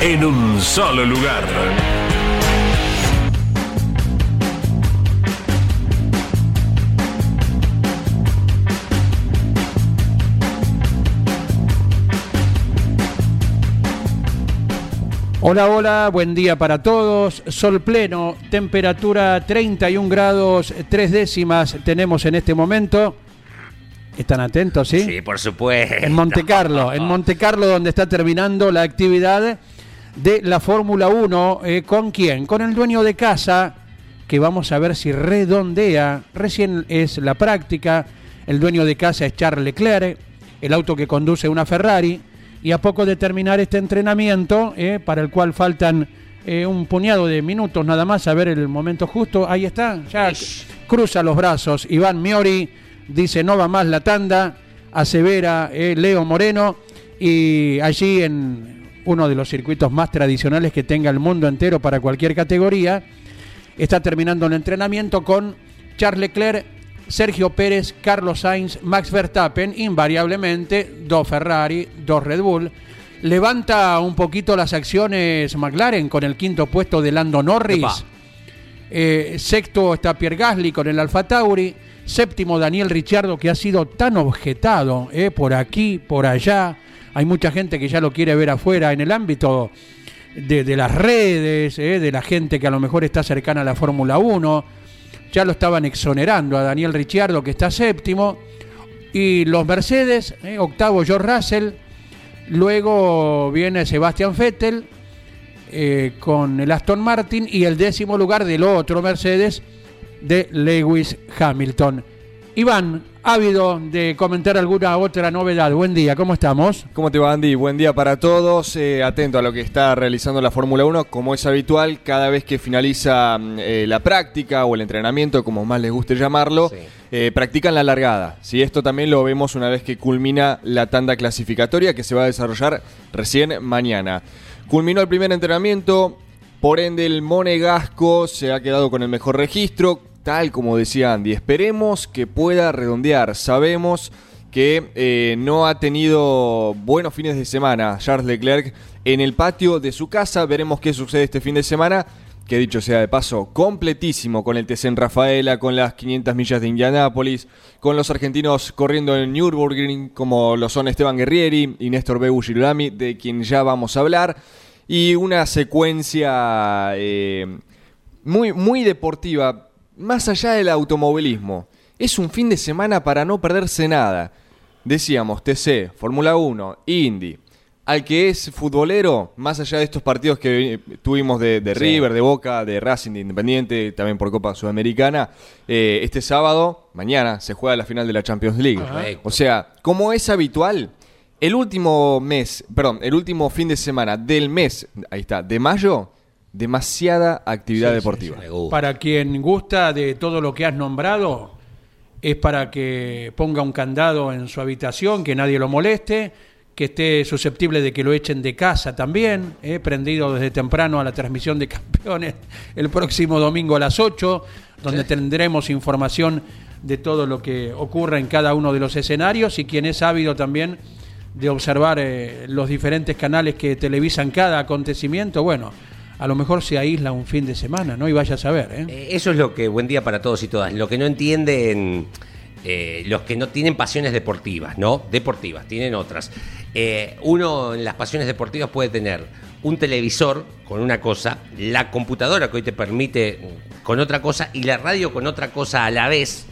en un solo lugar. Hola, hola, buen día para todos. Sol pleno, temperatura 31 grados, tres décimas tenemos en este momento. ¿Están atentos, sí? Sí, por supuesto. En Monte Carlo, en Monte Carlo donde está terminando la actividad de la Fórmula 1. eh, ¿Con quién? Con el dueño de casa, que vamos a ver si redondea. Recién es la práctica. El dueño de casa es Charles Leclerc, el auto que conduce una Ferrari. Y a poco de terminar este entrenamiento, eh, para el cual faltan eh, un puñado de minutos nada más, a ver el momento justo. Ahí está, ya cruza los brazos. Iván Miori dice no va más la tanda, asevera Leo Moreno. Y allí en uno de los circuitos más tradicionales que tenga el mundo entero para cualquier categoría, está terminando el entrenamiento con Charles Leclerc, Sergio Pérez, Carlos Sainz, Max Verstappen, invariablemente dos Ferrari, dos Red Bull. Levanta un poquito las acciones McLaren con el quinto puesto de Lando Norris. Eh, sexto está Pierre Gasly con el Alfa Tauri. Séptimo Daniel Ricciardo que ha sido tan objetado eh, por aquí, por allá. Hay mucha gente que ya lo quiere ver afuera en el ámbito de, las redes, eh, de la gente que a lo mejor está cercana a la Fórmula 1. Ya lo estaban exonerando a Daniel Ricciardo que está séptimo. Y los Mercedes, eh, octavo George Russell. Luego viene Sebastian Vettel eh, con el Aston Martin y el décimo lugar del otro Mercedes de Lewis Hamilton. Iván, ávido de comentar alguna otra novedad. Buen día, ¿cómo estamos? ¿Cómo te va Andy? Buen día para todos. Eh, atento a lo que está realizando la Fórmula 1. Como es habitual, cada vez que finaliza mm, eh, la práctica o el entrenamiento, como más les guste llamarlo, Sí. eh, practican la largada. Si Esto también lo vemos una vez que culmina la tanda clasificatoria que se va a desarrollar recién mañana. Culminó el primer entrenamiento, por ende el Monegasco se ha quedado con el mejor registro, tal como decía Andy. Esperemos que pueda redondear. Sabemos que eh, no ha tenido buenos fines de semana Charles Leclerc en el patio de su casa. Veremos qué sucede este fin de semana. Que dicho sea de paso, completísimo con el TC en Rafaela, con las 500 millas de Indianápolis, con los argentinos corriendo en Nürburgring, como lo son Esteban Guerrieri y Néstor Beu Girolami, de quien ya vamos a hablar. Y una secuencia eh, muy, muy deportiva, más allá del automovilismo. Es un fin de semana para no perderse nada. Decíamos, TC, Fórmula 1, Indy. Al que es futbolero, más allá de estos partidos que tuvimos de, de Sí. River, de Boca, de Racing, de Independiente, también por Copa Sudamericana, eh, este sábado, mañana, se juega la final de la Champions League. Correcto. O sea, como es habitual, el último mes, perdón, el último fin de semana del mes, ahí está, de mayo, demasiada actividad Sí, deportiva. Para quien gusta de todo lo que has nombrado, es para que ponga un candado en su habitación, que nadie lo moleste, que esté susceptible de que lo echen de casa también, eh, prendido desde temprano a la transmisión de campeones el próximo domingo a las 8, donde tendremos información de todo lo que ocurra en cada uno de los escenarios y quien es ávido también de observar eh, los diferentes canales que televisan cada acontecimiento, bueno, a lo mejor se aísla un fin de semana, ¿no? Y vaya a saber, ¿eh? Eh, Eso es lo que, buen día para todos y todas, lo que no entienden eh, los que no tienen pasiones deportivas, ¿no? Deportivas, tienen otras. Eh, uno en las pasiones deportivas puede tener un televisor con una cosa, la computadora que hoy te permite con otra cosa y la radio con otra cosa a la vez,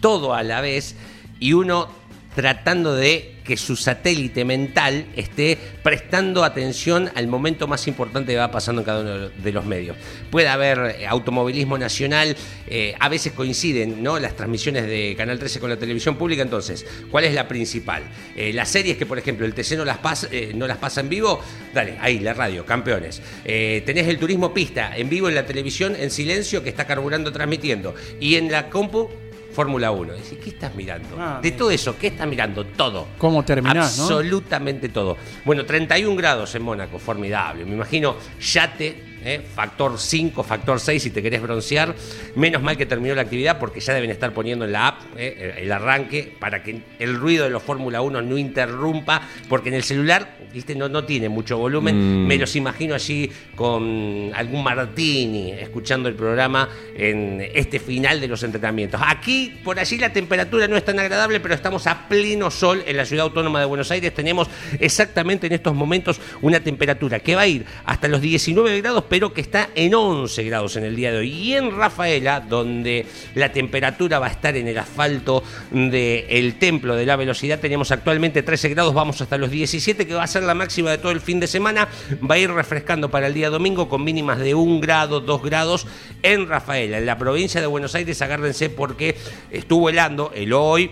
todo a la vez, y uno tratando de que su satélite mental esté prestando atención al momento más importante que va pasando en cada uno de los medios. Puede haber eh, automovilismo nacional, eh, a veces coinciden ¿no? las transmisiones de Canal 13 con la televisión pública, entonces, ¿cuál es la principal? Eh, las series que, por ejemplo, el TC las, pasa, no las pasa en vivo, dale, ahí, la radio, campeones. tenés el turismo pista en vivo en la televisión, en silencio, que está carburando transmitiendo. Y en la compu, Fórmula 1. ¿qué estás mirando? Ah, de todo eso, ¿qué estás mirando? Todo. ¿Cómo terminás, Absolutamente todo. Bueno, 31 grados en Mónaco, formidable. Me imagino yate ¿eh? factor 5, factor 6 si te querés broncear. Menos mal que terminó la actividad porque ya deben estar poniendo en la app ¿eh? el arranque para que el ruido de los Fórmula 1 no interrumpa, porque en el celular ¿viste? No, no tiene mucho volumen. Mm. Me los imagino allí con algún Martini escuchando el programa en este final de los entrenamientos. Aquí, por allí, la temperatura no es tan agradable, pero estamos a pleno sol en la ciudad autónoma de Buenos Aires. Tenemos exactamente en estos momentos una temperatura que va a ir hasta los 19 grados, pero que está en 11 grados en el día de hoy. Y en Rafaela, donde la temperatura va a estar en el asfalto del templo de la velocidad, tenemos actualmente 13 grados, vamos hasta los 17, que va a ser la máxima de todo el fin de semana. Va a ir refrescando para el día domingo con mínimas de 1 grado, 2 grados en Rafaela. En la provincia de Buenos Aires, agárrense porque estuvo helando el hoy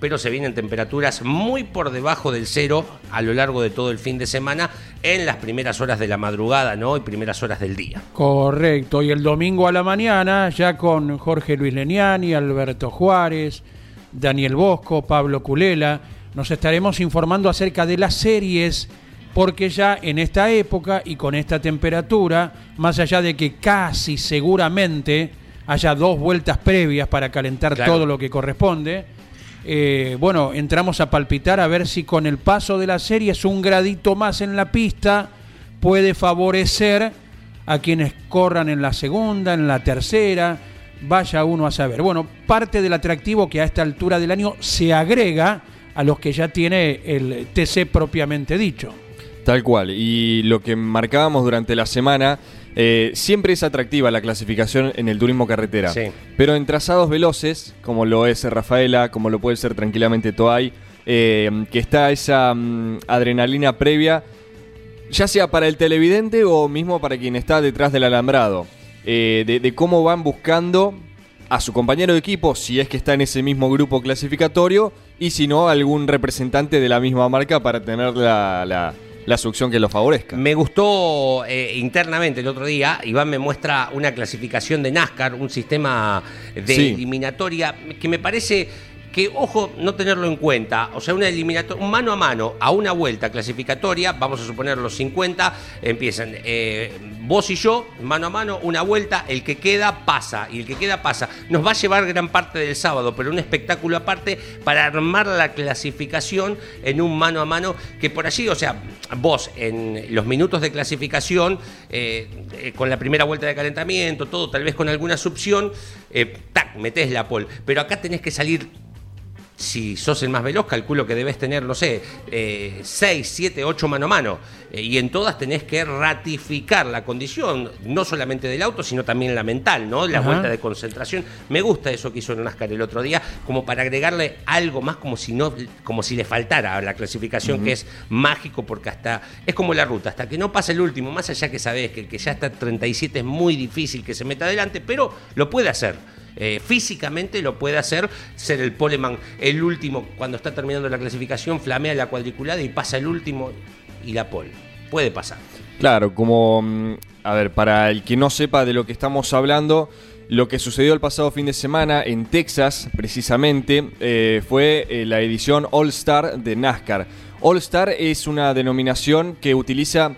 pero se vienen temperaturas muy por debajo del cero a lo largo de todo el fin de semana en las primeras horas de la madrugada, ¿no? Y primeras horas del día. Correcto, y el domingo a la mañana ya con Jorge Luis Leniani, Alberto Juárez, Daniel Bosco, Pablo Culela, nos estaremos informando acerca de las series porque ya en esta época y con esta temperatura, más allá de que casi seguramente haya dos vueltas previas para calentar todo lo que corresponde, eh, bueno, entramos a palpitar a ver si con el paso de la serie es un gradito más en la pista puede favorecer a quienes corran en la segunda, en la tercera, vaya uno a saber. Bueno, parte del atractivo que a esta altura del año se agrega a los que ya tiene el TC propiamente dicho. Tal cual, y lo que marcábamos durante la semana eh, siempre es atractiva la clasificación en el turismo carretera. Pero en trazados veloces, como lo es Rafaela, como lo puede ser tranquilamente Toay, eh, que está esa mm, adrenalina previa, ya sea para el televidente o mismo para quien está detrás del alambrado, eh, de, cómo van buscando a su compañero de equipo, si es que está en ese mismo grupo clasificatorio, y si no, algún representante de la misma marca para tener la la succión que lo favorezca. Me gustó eh, internamente el otro día, Iván me muestra una clasificación de NASCAR, un sistema de eliminatoria que me parece que, ojo, no tenerlo en cuenta, o sea, una eliminatoria, un mano a mano a una vuelta clasificatoria, vamos a suponer los 50, empiezan eh, vos y yo, mano a mano, una vuelta, el que queda pasa, y el que queda pasa. Nos va a llevar gran parte del sábado, pero un espectáculo aparte para armar la clasificación en un mano a mano, que por allí, o sea, vos en los minutos de clasificación, eh, eh, con la primera vuelta de calentamiento, todo, tal vez con alguna succión, tac, metés la pole, pero acá tenés que salir si sos el más veloz, calculo que debes tener, no sé, 6, 7, 8 mano a mano. Eh, y en todas tenés que ratificar la condición, no solamente del auto, sino también la mental, ¿no? La vuelta de concentración. Me gusta eso que hizo NASCAR el otro día, como para agregarle algo más como si no, como si le faltara a la clasificación, que es mágico, porque hasta, es como la ruta, hasta que no pase el último, más allá que sabés que el que ya está 37 es muy difícil que se meta adelante, pero lo puede hacer. Eh, físicamente lo puede hacer, ser el poleman el último cuando está terminando la clasificación, flamea la cuadriculada y pasa el último y la pole. Puede pasar. Claro, como, mm, a ver, para el que no sepa de lo que estamos hablando, lo que sucedió el pasado fin de semana en Texas, precisamente, eh, fue eh, la edición All Star de NASCAR. All Star es una denominación que utiliza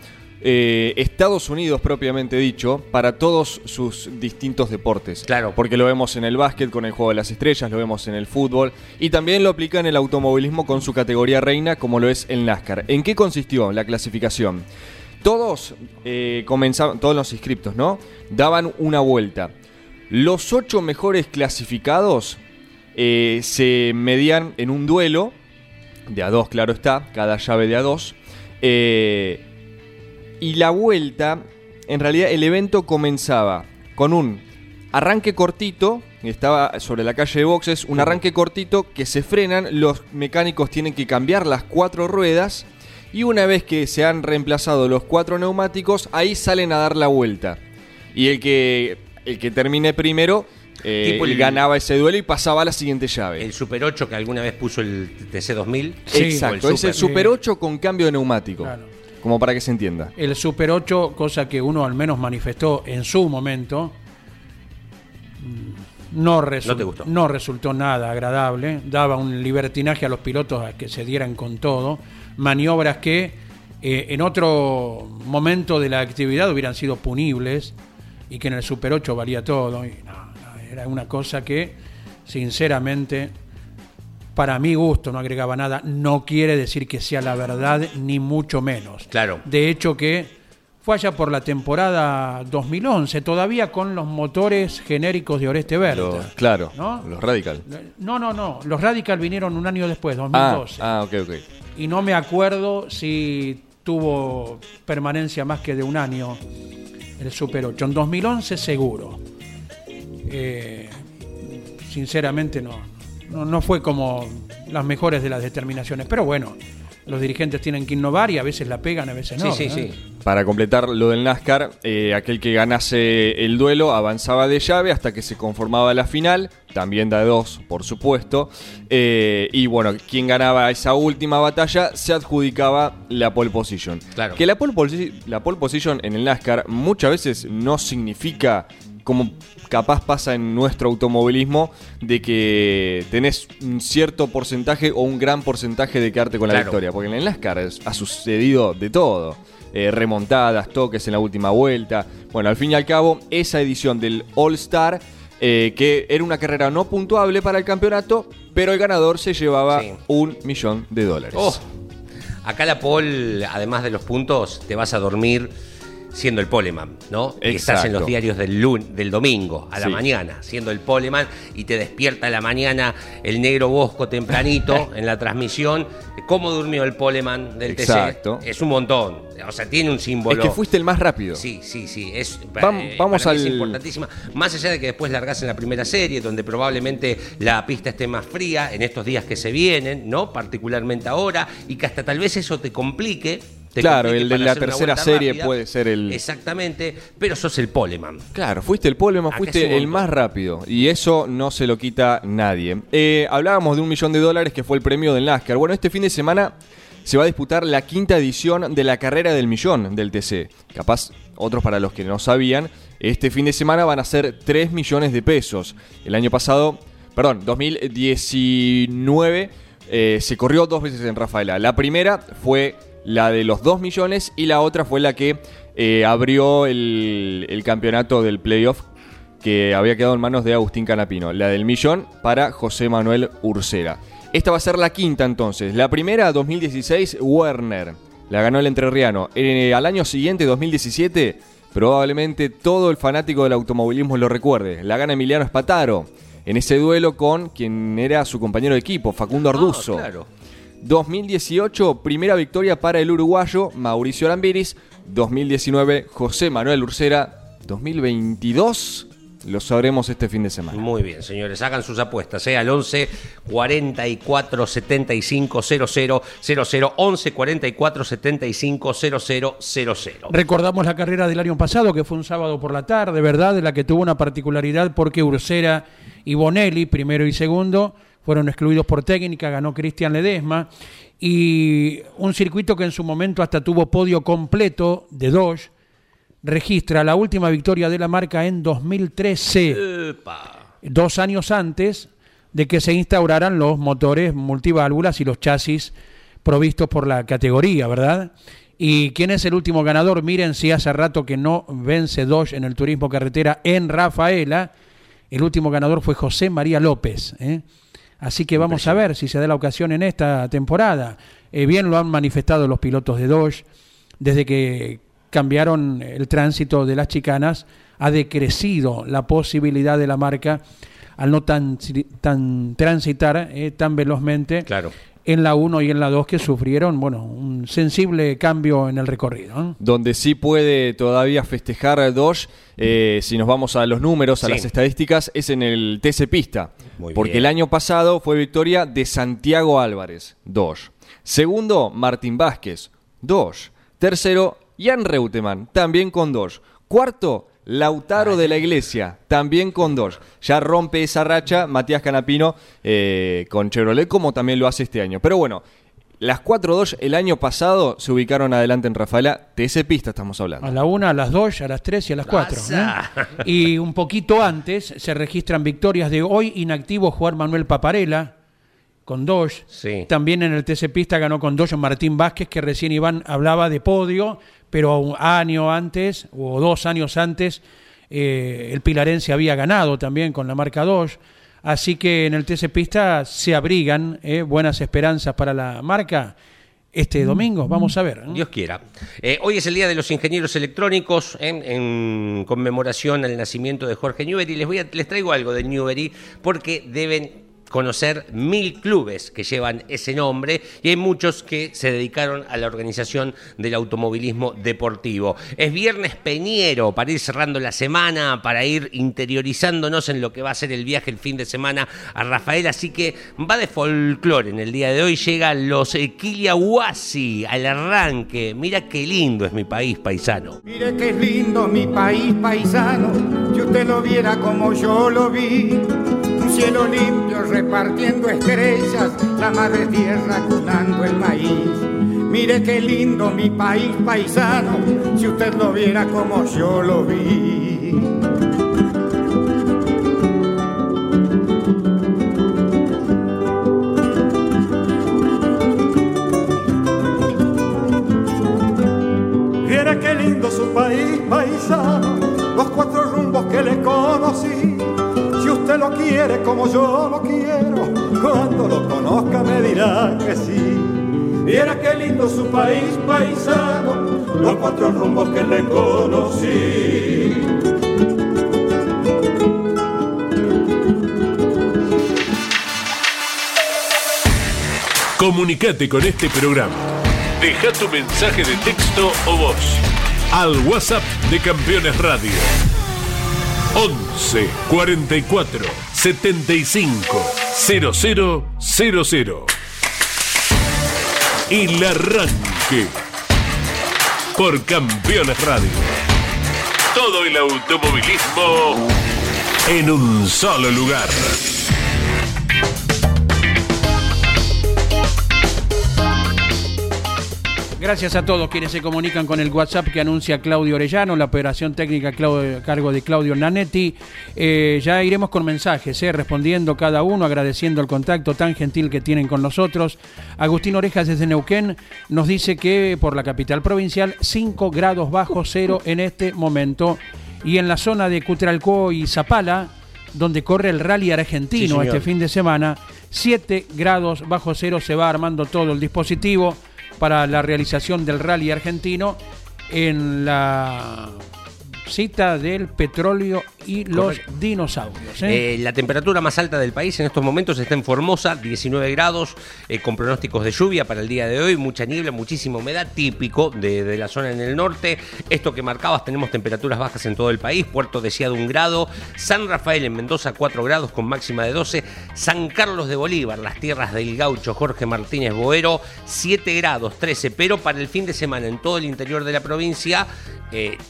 eh, Estados Unidos propiamente dicho para todos sus distintos deportes. Claro. Porque lo vemos en el básquet con el juego de las estrellas, lo vemos en el fútbol y también lo aplica en el automovilismo con su categoría reina como lo es el NASCAR. ¿En qué consistió la clasificación? Todos eh, comenzaban, todos los inscriptos, ¿no? Daban una vuelta. Los ocho mejores clasificados eh, se medían en un duelo, de a dos, claro está, cada llave de a dos. Eh, y la vuelta, en realidad el evento comenzaba con un arranque cortito, estaba sobre la calle de boxes, un arranque cortito que se frenan, los mecánicos tienen que cambiar las cuatro ruedas y una vez que se han reemplazado los cuatro neumáticos, ahí salen a dar la vuelta. Y el que, el que termine primero eh, Tipo el- ganaba ese duelo y pasaba a la siguiente llave. El Super 8 que alguna vez puso el TC2000. Sí. Exacto, es el Super. Super 8 con cambio de neumático. Claro. Como para que se entienda. El Super 8, cosa que uno al menos manifestó en su momento, mm, no, resu- No te gustó. no resultó nada agradable. Daba un libertinaje a los pilotos a que se dieran con todo. Maniobras que eh, en otro momento de la actividad hubieran sido punibles y que en el Super 8 valía todo. Y no, no, era una cosa que, sinceramente, para mi gusto no agregaba nada. No quiere decir que sea la verdad, ni mucho menos. Claro. De hecho que fue allá por la temporada 2011, todavía con los motores genéricos de Oreste. Los- claro, ¿no? los Radical. No, no, no. Los Radical vinieron un año después, Ah, 2012. ah, ok, ok. Y no me acuerdo si tuvo permanencia más que de un año el Super 8. En 2011 seguro. Eh, sinceramente no, no, no fue como las mejores de las determinaciones. Pero bueno, los dirigentes tienen que innovar y a veces la pegan, a veces Sí, no. sí, ¿verdad? sí. Para completar lo del NASCAR, eh, aquel que ganase el duelo avanzaba de llave hasta que se conformaba la final, también de dos, por supuesto. Eh, y bueno, quien ganaba esa última batalla se adjudicaba la pole position. Claro. Que la pole, posi- la pole position en el NASCAR muchas veces no significa como capaz pasa en nuestro automovilismo de que tenés un cierto porcentaje o un gran porcentaje de quedarte con la Claro. victoria. Porque en el NASCAR ha sucedido de todo. Eh, remontadas, toques en la última vuelta. Bueno, al fin y al cabo, esa edición del All Star, eh, que era una carrera no puntuable para el campeonato, pero el ganador se llevaba Sí. un millón de dólares. Oh, acá la pole, además de los puntos, te vas a dormir siendo el poleman, ¿no? Que Estás en los Exacto. diarios del lun, del domingo a la Sí. mañana, siendo el poleman y te despierta a la mañana el negro Bosco tempranito en la transmisión. ¿Cómo durmió el poleman del Exacto. TC? Es un montón. O sea, tiene un es símbolo. que fuiste el más rápido. Sí, sí, sí. Es, Vam- eh, vamos al- es importantísima. Más allá de que después largas en la primera serie, donde probablemente la pista esté más fría en estos días que se vienen, ¿no? Particularmente ahora, y que hasta tal vez eso te complique. Claro, el de la tercera serie rápida. puede ser el- Exactamente, pero sos el poleman. Claro, fuiste el poleman, fuiste el más rápido. Y eso no se lo quita nadie. Eh, hablábamos de un millón de dólares que fue el premio del NASCAR. Bueno, este fin de semana se va a disputar la quinta edición de la carrera del millón del TC. Capaz, otros para los que no sabían, este fin de semana van a ser 3 millones de pesos. El año pasado, perdón, 2019, eh, se corrió dos veces en Rafaela. La primera fue la de los 2 millones y la otra fue la que eh, abrió el, el campeonato del playoff que había quedado en manos de Agustín Canapino. La del millón para José Manuel Ursera. Esta va a ser la quinta entonces. La primera, 2016, Werner. La ganó el entrerriano. Eh, al año siguiente, 2017, probablemente todo el fanático del automovilismo lo recuerde. La gana Emiliano Espataro. En ese duelo con quien era su compañero de equipo, Facundo Arduzo. Ah, claro. 2018, primera victoria para el uruguayo Mauricio Lambiris. 2019, José Manuel Ursera. 2022, lo sabremos este fin de semana. Muy bien, señores, hagan sus apuestas, ¿eh? Al 11 44 75 00 00 11 44 75 00 00. Recordamos la carrera del año pasado, que fue un sábado por la tarde, ¿verdad? De la que tuvo una particularidad porque Ursera y Bonelli, primero y segundo, fueron excluidos por técnica, ganó Cristian Ledesma. Y un circuito que en su momento hasta tuvo podio completo de Dodge, registra la última victoria de la marca en 2013 Epa. dos años antes de que se instauraran los motores multiválvulas y los chasis provistos por la categoría, ¿verdad? ¿Y quién es el último ganador? Miren si hace rato que no vence Dodge en el turismo carretera en Rafaela. El último ganador fue José María López. ¿eh? Así que vamos a ver si se da la ocasión en esta temporada. Eh, bien lo han manifestado los pilotos de Dodge desde que cambiaron el tránsito de las chicanas, ha decrecido la posibilidad de la marca al no tan, tan transitar eh, tan velozmente Claro. En la 1 y en la 2 que sufrieron, bueno, un sensible cambio en el recorrido. Donde sí puede todavía festejar Dodge, eh, si nos vamos a los números, a las estadísticas, es en el TC Pista. porque el año pasado fue victoria de Santiago Álvarez, Dodge. Segundo, Martín Vázquez, Dodge. Tercero, Jan Reutemann, también con Dodge. Cuarto, Lautaro de la Iglesia, también con dos. Ya rompe esa racha Matías Canapino eh, con Chevrolet, como también lo hace este año. Pero bueno, las 4-2 el año pasado se ubicaron adelante en Rafaela. TC Pista estamos hablando. A la 1, a las 2, a las 3 y a las 4. ¿eh? Y un poquito antes se registran victorias de hoy inactivo Juan Manuel Paparela con dos. También en el TC Pista ganó con dos Martín Vázquez, que recién Iván hablaba de podio, pero un año antes o dos años antes eh, el Pilarense había ganado también con la marca 2. Así que en el TC Pista se abrigan eh, buenas esperanzas para la marca este domingo. Vamos a ver. Dios quiera. Eh, hoy es el Día de los Ingenieros Electrónicos en conmemoración al nacimiento de Jorge Newbery. Les, voy a, les traigo algo de Newbery porque deben conocer mil clubes que llevan ese nombre y hay muchos que se dedicaron a la organización del automovilismo deportivo. Es viernes peñero para ir cerrando la semana, para ir interiorizándonos en lo que va a ser el viaje el fin de semana a Rafael, así que va de folclore en el día de hoy. Llegan los Kiliahuasi al arranque. Mira qué lindo es mi país paisano. Mire qué lindo mi país paisano, si usted lo viera como yo lo vi cielo limpio repartiendo estrellas, la madre tierra cunando el maíz. Mire qué lindo mi país paisano, si usted lo viera como yo lo vi. Mire qué lindo su país paisano, quiere como yo lo quiero, cuando lo conozca me dirá que sí. Viera qué lindo su país paisano, los cuatro rumbos que le conocí. Comunicate con este programa. Deja tu mensaje de texto o voz al WhatsApp de Campeones Radio 11 44 75 0000. El arranque por Campeones Radio. Todo el automovilismo en un solo lugar. Gracias a todos quienes se comunican con el WhatsApp que anuncia Claudio Orellano, la operación técnica a cargo de Claudio Nanetti. Eh, ya iremos con mensajes, eh, respondiendo cada uno, agradeciendo el contacto tan gentil que tienen con nosotros. Agustín Orejas desde Neuquén nos dice que por la capital provincial 5 grados bajo cero en este momento. Y en la zona de Cutralcó y Zapala, donde corre el rally argentino este fin de semana, 7 grados bajo cero se va armando todo el dispositivo para la realización del rally argentino en la cita del petróleo y los dinosaurios. ¿eh? Eh, la temperatura más alta del país en estos momentos está en Formosa, 19 grados, eh, con pronósticos de lluvia para el día de hoy, mucha niebla, muchísima humedad, típico de, la zona en el norte. Esto que marcabas, tenemos temperaturas bajas en todo el país, Puerto Deseado un grado, San Rafael en Mendoza 4 grados con máxima de 12, San Carlos de Bolívar, las tierras del gaucho Jorge Martínez Boero, 7 grados 13, pero para el fin de semana en todo el interior de la provincia,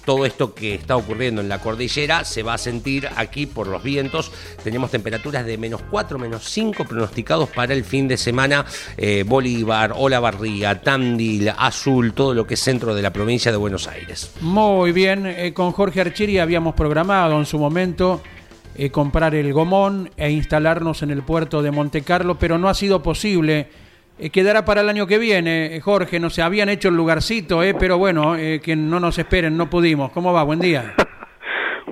todo esto que está ocurriendo en la cordillera se va a sentir aquí por los vientos. Tenemos temperaturas de menos 4, menos 5 pronosticados para el fin de semana. Eh, Bolívar, Olavarría, Tandil, Azul, todo lo que es centro de la provincia de Buenos Aires. Muy bien, eh, con Jorge Archiri habíamos programado en su momento eh, comprar el gomón e instalarnos en el puerto de Monte Carlo, pero no ha sido posible. Quedará para el año que viene, Jorge, no se habían hecho el lugarcito, pero bueno, que no nos esperen, no pudimos. ¿Cómo va? Buen día.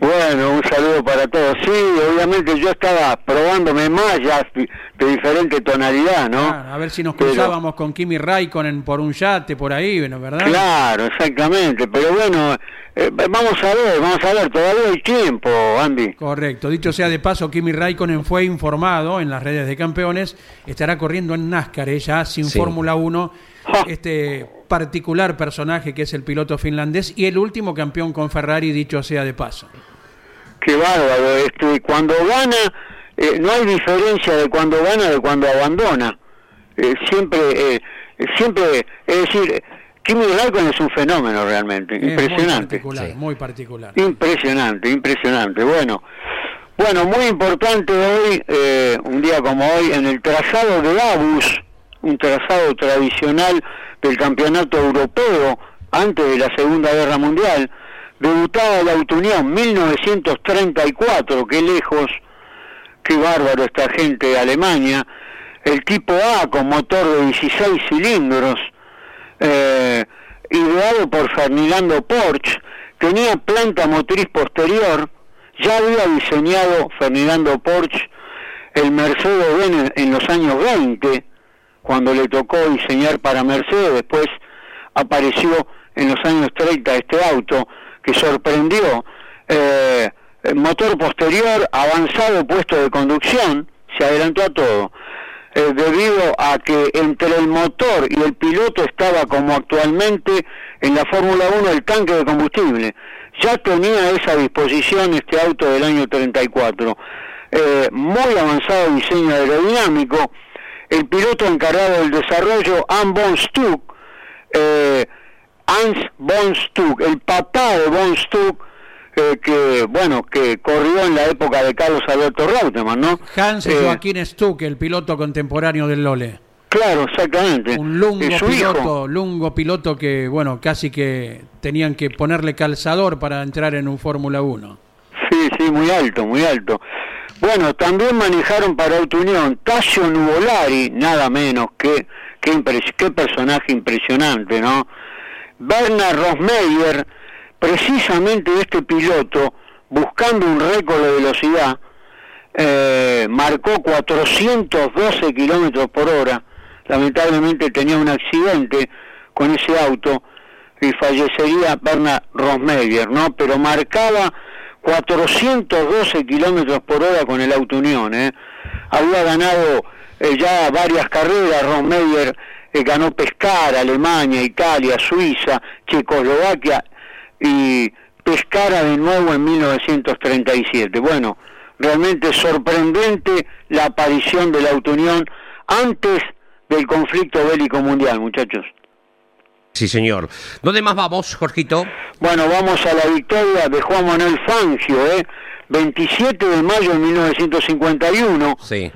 Bueno, un saludo para todos. Sí, obviamente yo estaba probándome mallas de diferente tonalidad, ¿no? a ver si nos cruzábamos con Kimi Raikkonen por un yate por ahí, ¿verdad? Claro, exactamente. Pero bueno, eh, vamos a ver, vamos a ver, todavía hay tiempo, Andy. Correcto. Dicho sea de paso, Kimi Raikkonen fue informado en las redes de campeones, estará corriendo en NASCAR, ella sin Fórmula 1, este particular personaje que es el piloto finlandés y el último campeón con Ferrari, dicho sea de paso. Qué bárbaro, este, cuando gana, eh, no hay diferencia de cuando gana de cuando abandona. Eh, siempre, siempre, es decir, Kimi Raikkonen es un fenómeno realmente, impresionante. Muy particular, muy particular. Impresionante, impresionante. Bueno, bueno, muy importante hoy, eh, un día como hoy, en el trazado de Abus, un trazado tradicional del campeonato europeo antes de la Segunda Guerra Mundial, debutaba la Autounión 1934, qué lejos, qué bárbaro esta gente de Alemania, el tipo A con motor de 16 cilindros, eh, ideado por Fernando Porsche, tenía planta motriz posterior, ya había diseñado Fernando Porsche el Mercedes-Benz en los años 20, cuando le tocó diseñar para Mercedes, después apareció en los años 30 este auto que sorprendió. Eh, motor posterior, avanzado puesto de conducción, se adelantó a todo. Eh, debido a que entre el motor y el piloto estaba como actualmente en la Fórmula 1 el tanque de combustible. Ya tenía esa disposición este auto del año 34. Eh, muy avanzado diseño aerodinámico. El piloto encargado del desarrollo, Anne von Stuck, eh, Hans von Stuck, el papá de von Stuck, que, bueno, que corrió en la época de Carlos Alberto Reutemann, ¿no? Hans eh, Joaquín Stuck, el piloto contemporáneo del Lole. Claro, exactamente. Un lungo piloto, lungo piloto que, bueno, casi que tenían que ponerle calzador para entrar en un Fórmula 1. Sí, sí, muy alto, muy alto. Bueno, también manejaron para Unión Tasio Nuvolari, nada menos que qué personaje impresionante, ¿no? Bernard Rosmeyer, precisamente este piloto, buscando un récord de velocidad, eh, marcó 412 kilómetros por hora. Lamentablemente tenía un accidente con ese auto y fallecería Bernard Rosmeyer, ¿no? Pero marcaba 412 kilómetros por hora con el Auto Unión, ¿eh? Había ganado eh, ya varias carreras, Rosmeyer eh, ganó Pescar, Alemania, Italia, Suiza, Checoslovaquia y Pescara de nuevo en 1937. Bueno, realmente sorprendente la aparición de la Unión antes del conflicto bélico mundial, muchachos. Sí, señor. ¿Dónde más vamos, Jorgito? Bueno, vamos a la victoria de Juan Manuel Fangio, ¿eh? 27 de mayo de 1951. Sí.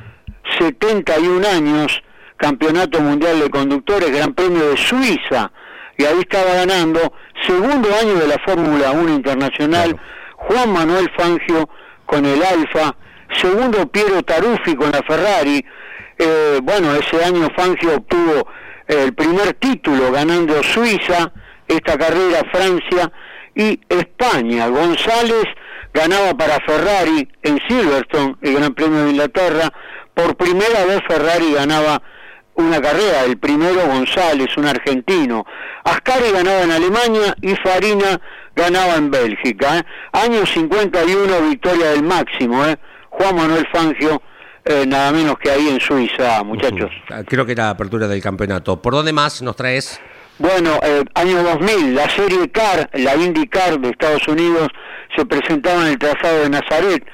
71 años, Campeonato Mundial de Conductores, Gran Premio de Suiza. Y ahí estaba ganando segundo año de la Fórmula 1 Internacional, Juan Manuel Fangio con el Alfa, segundo Piero Taruffi con la Ferrari, eh, bueno, ese año Fangio obtuvo el primer título ganando Suiza, esta carrera Francia y España. González ganaba para Ferrari en Silverstone, el Gran Premio de Inglaterra, por primera vez Ferrari ganaba una carrera, el primero González, un argentino. Ascari ganaba en Alemania y Farina ganaba en Bélgica. ¿eh? Año 51, victoria del máximo. ¿eh? Juan Manuel Fangio, eh, nada menos que ahí en Suiza, muchachos. Creo que era la apertura del campeonato. ¿Por dónde más nos traes? Bueno, eh, año 2000, la serie CAR, la IndyCar de Estados Unidos, se presentaba en el trazado de Nazaret.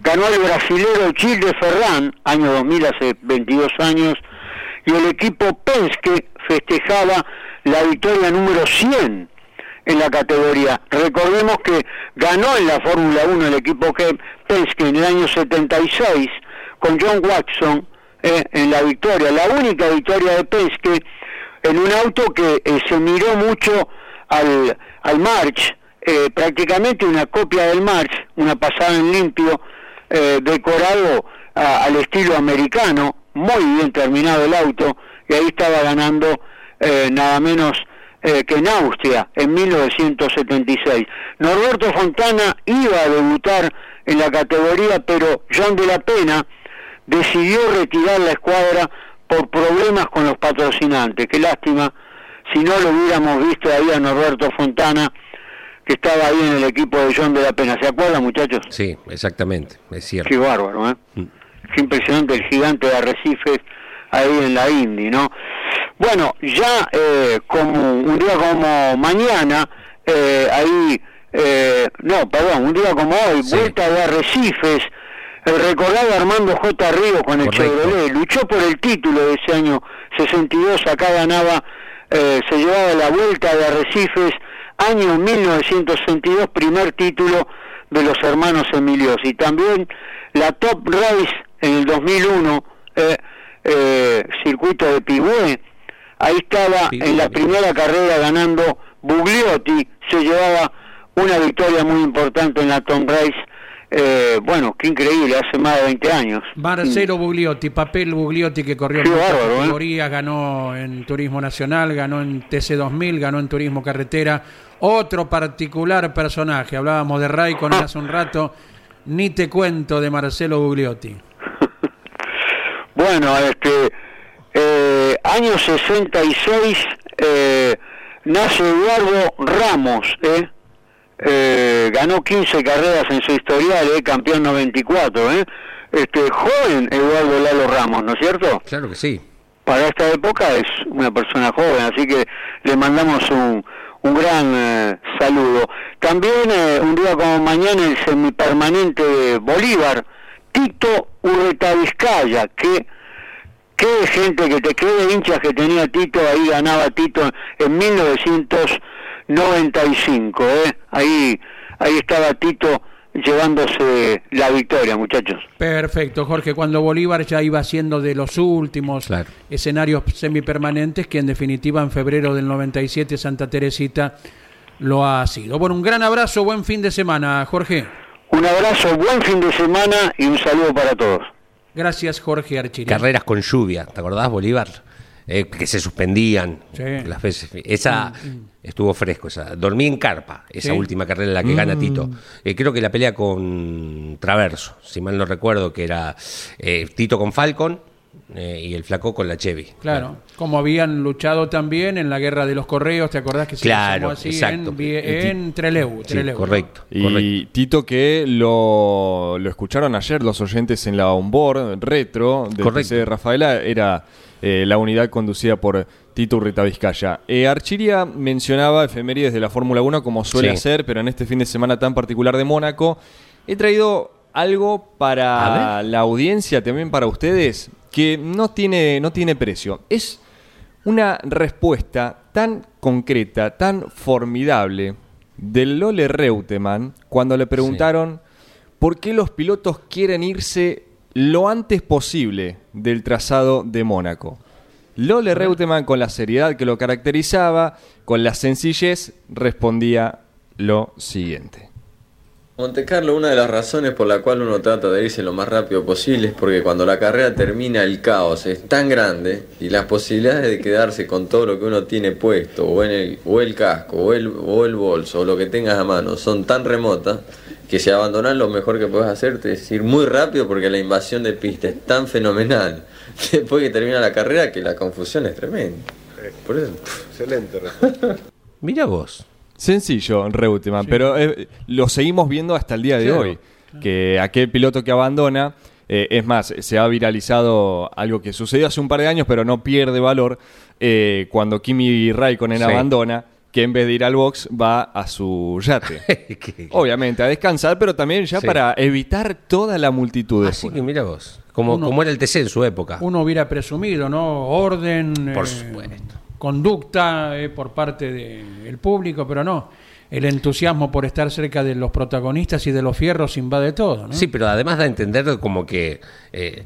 Ganó el brasilero Chile Ferran, año 2000, hace 22 años, y el equipo Penske festejaba la victoria número 100 en la categoría. Recordemos que ganó en la Fórmula 1 el equipo Penske en el año 76 con John Watson eh, en la victoria, la única victoria de Penske en un auto que eh, se miró mucho al, al March, eh, prácticamente una copia del March, una pasada en limpio, decorado al estilo americano, muy bien terminado el auto y ahí estaba ganando eh, nada menos eh, que en Austria en 1976. Norberto Fontana iba a debutar en la categoría, pero John de la Pena decidió retirar la escuadra por problemas con los patrocinantes. Qué lástima, si no lo hubiéramos visto ahí a Norberto Fontana que estaba ahí en el equipo de John de la Pena. ¿Se acuerdan, muchachos? Sí, exactamente, es cierto. Qué bárbaro, ¿eh? Mm. Qué impresionante el gigante de Arrecifes ahí en la Indy, ¿no? Bueno, ya eh, como un día como mañana, eh, ahí, eh, no, perdón, un día como hoy, Sí. vuelta de Arrecifes, el recordado Armando J. Ríos con el Correcto. Chevrolet, luchó por el título de ese año 62, acá ganaba, eh, se llevaba la vuelta de Arrecifes, año 1962, primer título de los hermanos Emilios, y también la Top Race en el 2001, eh, eh, circuito de Pigüé, ahí estaba Pigüé, en la mira. primera carrera ganando Bugliotti, se llevaba una victoria muy importante en la Top Race, eh, bueno, qué increíble, hace más de 20 años. Marcelo Bugliotti, papel Bugliotti que corrió en ¿eh? ganó en Turismo Nacional, ganó en TC2000, ganó en Turismo Carretera. Otro particular personaje, hablábamos de Raikkonen hace un rato, ni te cuento de Marcelo Bugliotti. Bueno, este, eh, año 66, eh, nace Eduardo Ramos, ¿eh? Eh, ganó 15 carreras en su historial, ¿eh? campeón 94, ¿eh? Este, joven Eduardo Lalo Ramos, ¿no es cierto? Claro que sí. Para esta época es una persona joven, así que le mandamos un, un gran eh, saludo. También eh, un día como mañana el semipermanente de Bolívar, Tito Urreta Vizcaya, que qué gente que te quede hinchas que tenía Tito, ahí ganaba Tito en 1995, ¿eh? ahí, ahí estaba Tito llevándose la victoria, muchachos. Perfecto, Jorge, cuando Bolívar ya iba siendo de los últimos Claro. escenarios semipermanentes, que en definitiva en febrero del 97 Santa Teresita lo ha sido. Bueno, un gran abrazo, buen fin de semana, Jorge. Un abrazo, buen fin de semana y un saludo para todos. Gracias, Jorge Archiri. Carreras con lluvia, ¿te acordás, Bolívar? Eh, que se suspendían Sí. las veces. Esa estuvo fresco, esa. Dormí en carpa, esa Sí. última carrera en la que gana Tito. Eh, creo que la pelea con Traverso, si mal no recuerdo, que era eh, Tito con Falcon eh, y el flaco con la Chevy. Claro, como habían luchado también en la guerra de los correos, ¿te acordás que se Claro, así exacto. en, en Trelew? Sí, Trelew, ¿no? correcto. Y. Tito que lo, lo escucharon ayer los oyentes en la onboard retro del Correcto. PC de Rafaela, era eh, la unidad conducida por Tito Urreta Vizcaya. Eh, Archiria mencionaba efemérides de la Fórmula 1 como suele Sí. hacer, pero en este fin de semana tan particular de Mónaco he traído algo para la audiencia, también para ustedes, que no tiene, no tiene precio. Es una respuesta tan concreta, tan formidable del Lole Reutemann cuando le preguntaron por qué los pilotos quieren irse lo antes posible del trazado de Mónaco. Lole Reutemann, con la seriedad que lo caracterizaba, con la sencillez, respondía lo siguiente. Monte Carlo, una de las razones por la cual uno trata de irse lo más rápido posible es porque cuando la carrera termina el caos es tan grande y las posibilidades de quedarse con todo lo que uno tiene puesto, o, en el, o el casco, o el, o el bolso, o lo que tengas a mano, son tan remotas que si abandonas lo mejor que puedes hacerte es ir muy rápido porque la invasión de pista es tan fenomenal después que termina la carrera que la confusión es tremenda. Por eso, Excelente. Mira vos. Sencillo, Reutemann, pero eh, lo seguimos viendo hasta el día de Claro, hoy. Que aquel piloto que abandona, eh, es más, se ha viralizado algo que sucedió hace un par de años, pero no pierde valor, eh, cuando Kimi Raikkonen Sí. abandona, que en vez de ir al box va a su yate. Obviamente, a descansar, pero también ya Sí. para evitar toda la multitud. de Así que mira vos. Como, Uno- como era el TC en su época. Uno hubiera presumido, ¿no? Orden, Por eh, supuesto. Conducta eh, por parte del público, pero no. El entusiasmo por estar cerca de los protagonistas y de los fierros invade todo, ¿no? Sí, pero además da a entender como que eh,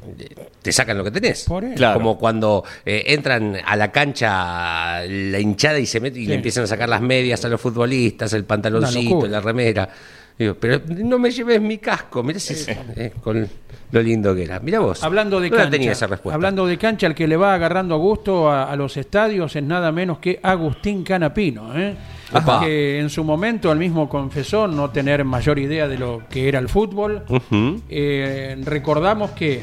te sacan lo que tenés. Por eso. Claro. Como cuando eh, entran a la cancha la hinchada y se meten y Sí. le empiezan a sacar las medias a los futbolistas, el pantaloncito, la remera. Digo, pero no me lleves mi casco. Mirá si eh, con lo lindo que era. Mira vos. Hablando de no cancha, tenía esa respuesta. hablando de cancha, el que le va agarrando gusto a, a los estadios es nada menos que Agustín Canapino, ¿eh? Que en su momento él mismo confesó no tener mayor idea de lo que era el fútbol. Eh, recordamos que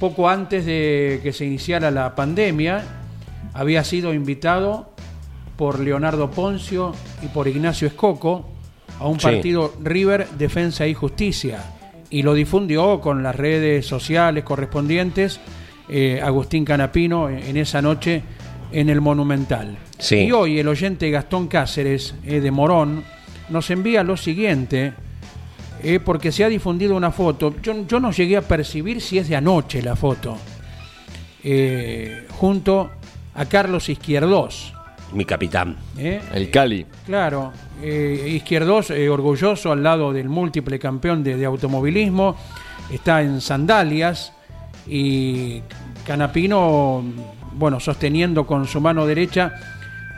poco antes de que se iniciara la pandemia había sido invitado por Leonardo Poncio y por Ignacio Escoco a un Sí. partido River Defensa y Justicia y lo difundió con las redes sociales correspondientes eh, Agustín Canapino en, esa noche en el Monumental. Sí. Y hoy el oyente Gastón Cáceres eh, de Morón nos envía lo siguiente, eh, porque se ha difundido una foto, yo, yo no llegué a percibir si es de anoche la foto, eh, junto a Carlos Izquierdos. Mi capitán. ¿eh? El Cali. Claro, eh, Izquierdos, eh, orgulloso al lado del múltiple campeón de, de automovilismo, está en sandalias y Canapino, bueno, sosteniendo con su mano derecha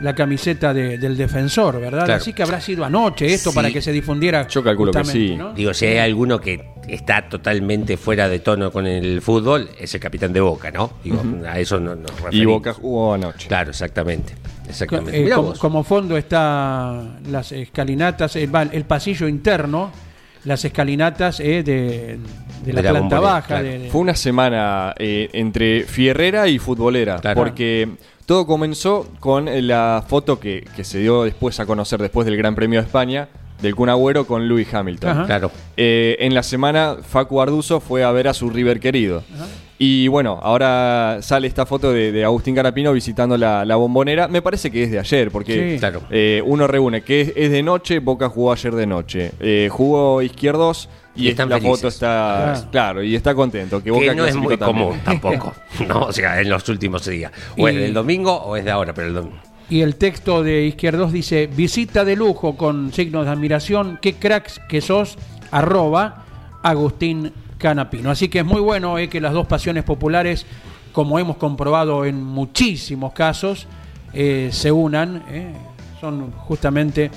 la camiseta de- del defensor, ¿verdad? Claro. Así que habrá sido anoche esto Sí. para que se difundiera. Yo calculo que sí. ¿no? Digo, si hay alguno que está totalmente fuera de tono con el fútbol, es el capitán de Boca, ¿no? Digo, a eso no nos referimos. Y Boca jugó anoche. Claro, exactamente. Exactamente. Eh, como, fondo está las escalinatas, eh, va, el pasillo interno, las escalinatas eh, de, de la, De la planta baja. claro. de- de- Fue una semana eh, entre fierrera y futbolera, Claro. porque todo comenzó con eh, la foto que, que se dio después a conocer después del Gran Premio de España del Kun Agüero con Lewis Hamilton. Ajá. Claro. Eh, en la semana, Facu Arduzo fue a ver a su River querido. Y bueno, ahora sale esta foto de, de Agustín Carapino visitando la, la bombonera. Me parece que es de ayer, porque Sí. Claro. eh, uno reúne que es, es de noche, Boca jugó ayer de noche. Eh, jugó Izquierdos y, Y están la felices. foto está. Ah. Claro, y está contento. Que, Boca que no es muy también. común tampoco, ¿no? O sea, en los últimos días. O es del domingo o es de ahora, pero el domingo. Y el texto de Izquierdos dice, visita de lujo con signos de admiración, qué cracks que sos, arroba Agustín Canapino. Así que es muy bueno eh, que las dos pasiones populares, como hemos comprobado en muchísimos casos, eh, se unan. eh. Son justamente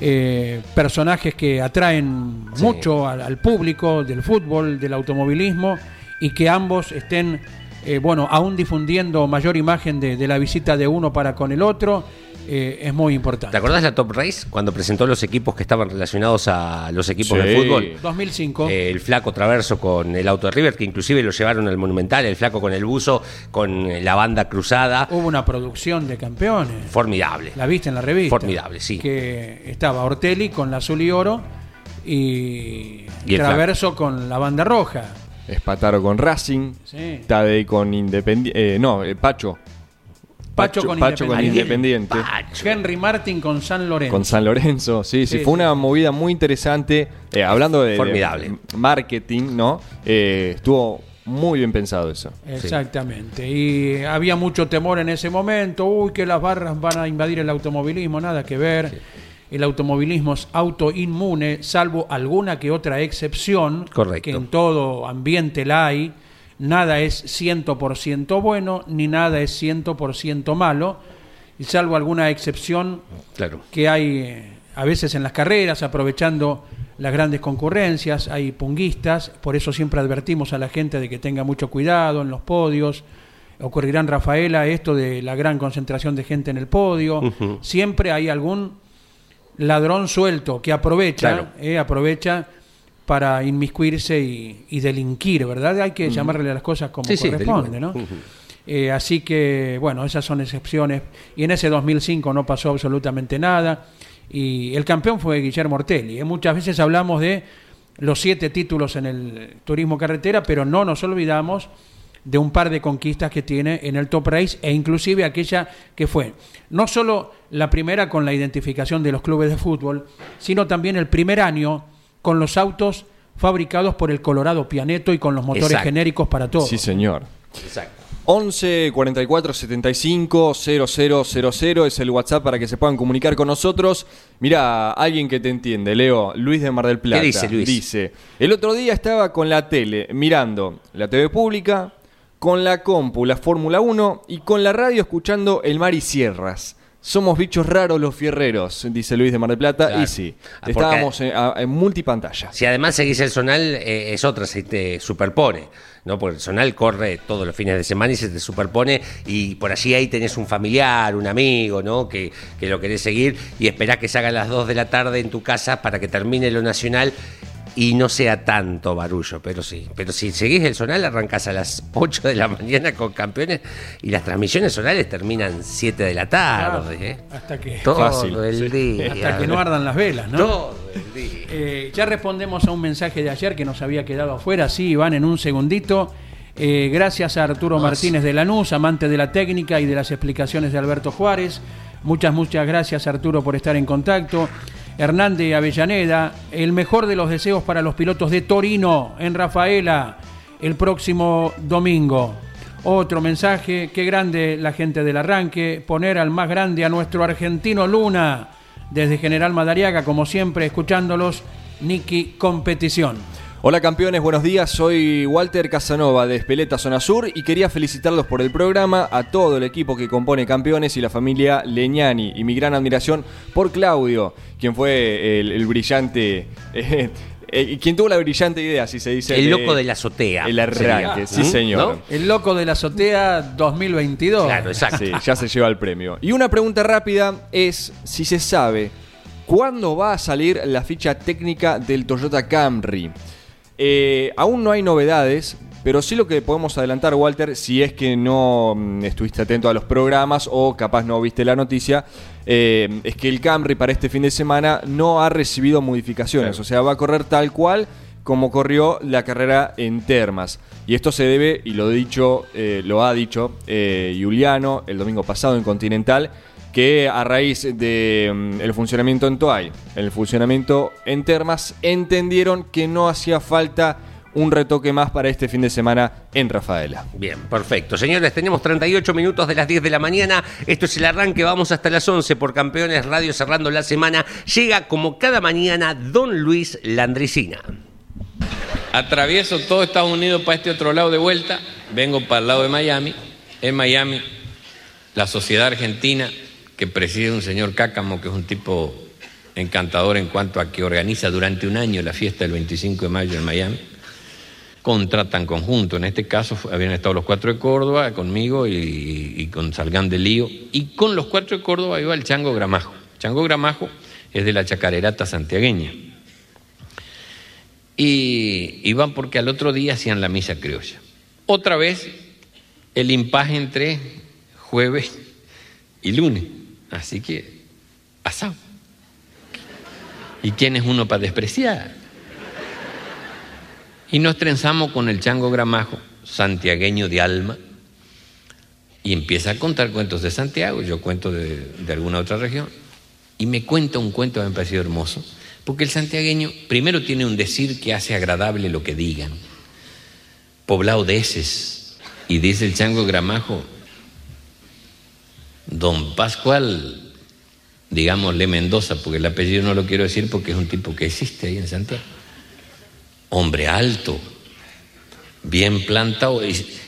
eh, personajes que atraen Sí. mucho al, al público del fútbol, del automovilismo, y que ambos estén, eh, bueno, aún difundiendo mayor imagen de, de la visita de uno para con el otro, eh, es muy ¿Te importante. acordás la Top Race cuando presentó los equipos que estaban relacionados a los equipos de Sí. fútbol? 2005. Eh, el flaco Traverso con el auto de River, que inclusive lo llevaron al Monumental, el flaco con el buzo, con la banda cruzada. Hubo una producción de campeones. Formidable. La viste en la revista. Formidable, sí. Que estaba Ortelli con la azul y oro y, Y el Traverso con la banda roja. Espataro con Racing. Sí. Tadei con Independiente. no, eh, Pacho. Pacho con Pacho con Independiente. Pacho. Henry Martin con San Lorenzo. Con San Lorenzo, sí, sí, Sí, fue sí, una sí. movida muy interesante. eh, hablando de, de Formidable. marketing, ¿no? Eh, estuvo muy bien pensado eso. Exactamente. Y había mucho temor en ese momento. Uy, que las barras van a invadir el automovilismo. Nada que ver. El automovilismo es autoinmune, salvo alguna que otra excepción. Correcto. Que en todo ambiente la hay. Nada es 100% bueno, ni nada es 100% malo. Y salvo alguna excepción Claro. que hay eh, a veces en las carreras, aprovechando las grandes concurrencias, hay punguistas, por eso siempre advertimos a la gente de que tenga mucho cuidado en los podios. Ocurrirá en Rafaela esto de la gran concentración de gente en el podio. Siempre hay algún ladrón suelto que aprovecha, Claro. eh, aprovecha para inmiscuirse y, y delinquir, ¿verdad? Hay que llamarle a las cosas como Sí, sí, corresponde, ¿no? Eh, así que, bueno, esas son excepciones. Y en ese 2005 no pasó absolutamente nada. Y el campeón fue Guillermo Ortelli. Eh, Muchas veces hablamos de los siete títulos en el turismo carretera, pero no nos olvidamos de un par de conquistas que tiene en el Top Race e inclusive aquella que fue no solo la primera con la identificación de los clubes de fútbol, sino también el primer año con los autos fabricados por el Colorado Pianeto y con los motores Exacto. genéricos para todos. Sí, señor. Exacto. 11 44 75 0000 es el WhatsApp para que se puedan comunicar con nosotros. Mira, alguien que te entiende, Leo, Luis de Mar del Plata. dice, Luis? Dice, el otro día estaba con la tele, mirando la TV pública, con la compu, la Fórmula 1 y con la radio escuchando El Mar y Sierras. Somos bichos raros los fierreros, dice Luis de Mar del Plata. Claro. Y sí, Ah, porque- estábamos en, a- en multipantalla. Si además seguís el Zonal, eh, es otra, se te superpone, ¿no? Porque el Zonal corre todos los fines de semana y se te superpone y por allí ahí tenés un familiar, un amigo, ¿no? Que, que lo querés seguir y esperás que se hagan las 2 de la tarde en tu casa para que termine lo nacional. Y no sea tanto barullo, pero sí. Pero si seguís el zonal, arrancas a las 8 de la mañana con campeones y las transmisiones zonales terminan 7 de la tarde. ¿eh? Hasta que, Todo Fácil, el sí. día. hasta que no ardan las velas, ¿no? Todo el día. Eh, ya respondemos a un mensaje de ayer que nos había quedado afuera. Sí, Iván, en un segundito. Eh, gracias a Arturo Martínez de Lanús, amante de la técnica y de las explicaciones de Alberto Juárez. Muchas, muchas gracias Arturo por estar en contacto. Hernández Avellaneda, el mejor de los deseos para los pilotos de Torino en Rafaela el próximo domingo. Otro mensaje, qué grande la gente del arranque, poner al más grande a nuestro argentino Luna, desde General Madariaga, como siempre, escuchándolos, Niki Competición. Hola campeones, buenos días. Soy Walter Casanova de Espeleta Zona Sur y quería felicitarlos por el programa, a todo el equipo que compone campeones y la familia Leñani y mi gran admiración por Claudio, quien fue el, el brillante, eh, eh, quien tuvo la brillante idea, si se dice. El loco de la azotea. El arranque, sería. sí ¿Mm? señor. ¿No? El loco de la azotea 2022. Claro, exacto. Sí, ya se lleva el premio. Y una pregunta rápida es si se sabe cuándo va a salir la ficha técnica del Toyota Camry. Eh, aún no hay novedades, pero sí lo que podemos adelantar, Walter, si es que no mm, estuviste atento a los programas o capaz no viste la noticia, eh, es que el Camry para este fin de semana no ha recibido modificaciones, o sea, va a correr tal cual como corrió la carrera en Termas. Y esto se debe, y lo, dicho, eh, lo ha dicho eh, Juliano el domingo pasado en Continental, que a raíz del funcionamiento en Toay, el funcionamiento en Termas, entendieron que no hacía falta un retoque más para este fin de semana en Rafaela. Bien, perfecto. Señores, tenemos 38 minutos de las 10 de la mañana. Esto es el arranque. Vamos hasta las 11 por Campeones Radio cerrando la semana. Llega como cada mañana Don Luis Landricina. Atravieso todo Estados Unidos para este otro lado de vuelta, vengo para el lado de Miami. En Miami, la sociedad argentina que preside un señor Cácamo, que es un tipo encantador en cuanto a que organiza durante un año la fiesta del 25 de mayo en Miami, contratan conjunto. En este caso habían estado los cuatro de Córdoba conmigo y, y con Salgán de Lío. Y con los cuatro de Córdoba iba el Chango Gramajo. Chango Gramajo es de la chacarerata santiagueña. Y iban porque al otro día hacían la misa criolla. Otra vez el impaje entre jueves y lunes. Así que, asado. ¿Y quién es uno para despreciar? Y nos trenzamos con el chango gramajo, santiagueño de alma, y empieza a contar cuentos de Santiago, yo cuento de, alguna otra región, y me cuenta un cuento que me ha parecido hermoso, porque el santiagueño primero tiene un decir que hace agradable lo que digan, poblado de y dice el chango gramajo, don Pascual, digámosle Mendoza, porque el apellido no lo quiero decir porque es un tipo que existe ahí en Santiago, hombre alto, bien plantado,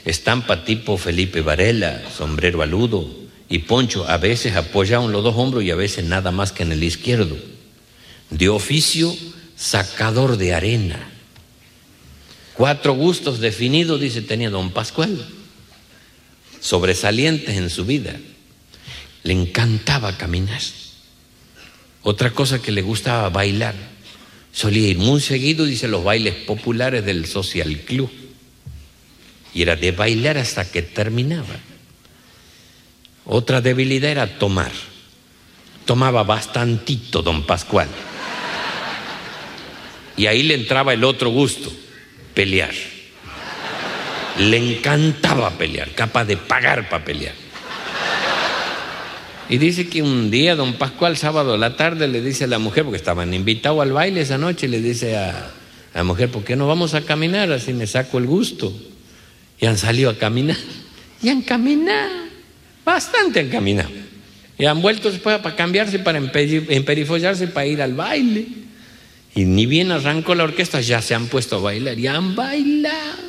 estampa tipo Felipe Varela, sombrero aludo y poncho, a veces apoyado en los dos hombros y a veces nada más que en el izquierdo. De oficio, sacador de arena. Cuatro gustos definidos, dice, tenía don Pascual, sobresalientes en su vida. Le encantaba caminar. Otra cosa que le gustaba bailar. Solía ir muy seguido, dice, los bailes populares del Social Club. Y era de bailar hasta que terminaba. Otra debilidad era tomar. Tomaba bastantito don Pascual. Y ahí le entraba el otro gusto, pelear. Le encantaba pelear, capaz de pagar para pelear. Y dice que un día don Pascual, sábado a la tarde, le dice a la mujer, porque estaban invitados al baile esa noche, le dice a, la mujer, ¿por qué no vamos a caminar? Así me saco el gusto. Y han salido a caminar. Y han caminado. Bastante han caminado. Y han vuelto después para cambiarse, para empe- emperifollarse, para ir al baile. Y ni bien arrancó la orquesta, ya se han puesto a bailar. Y han bailado.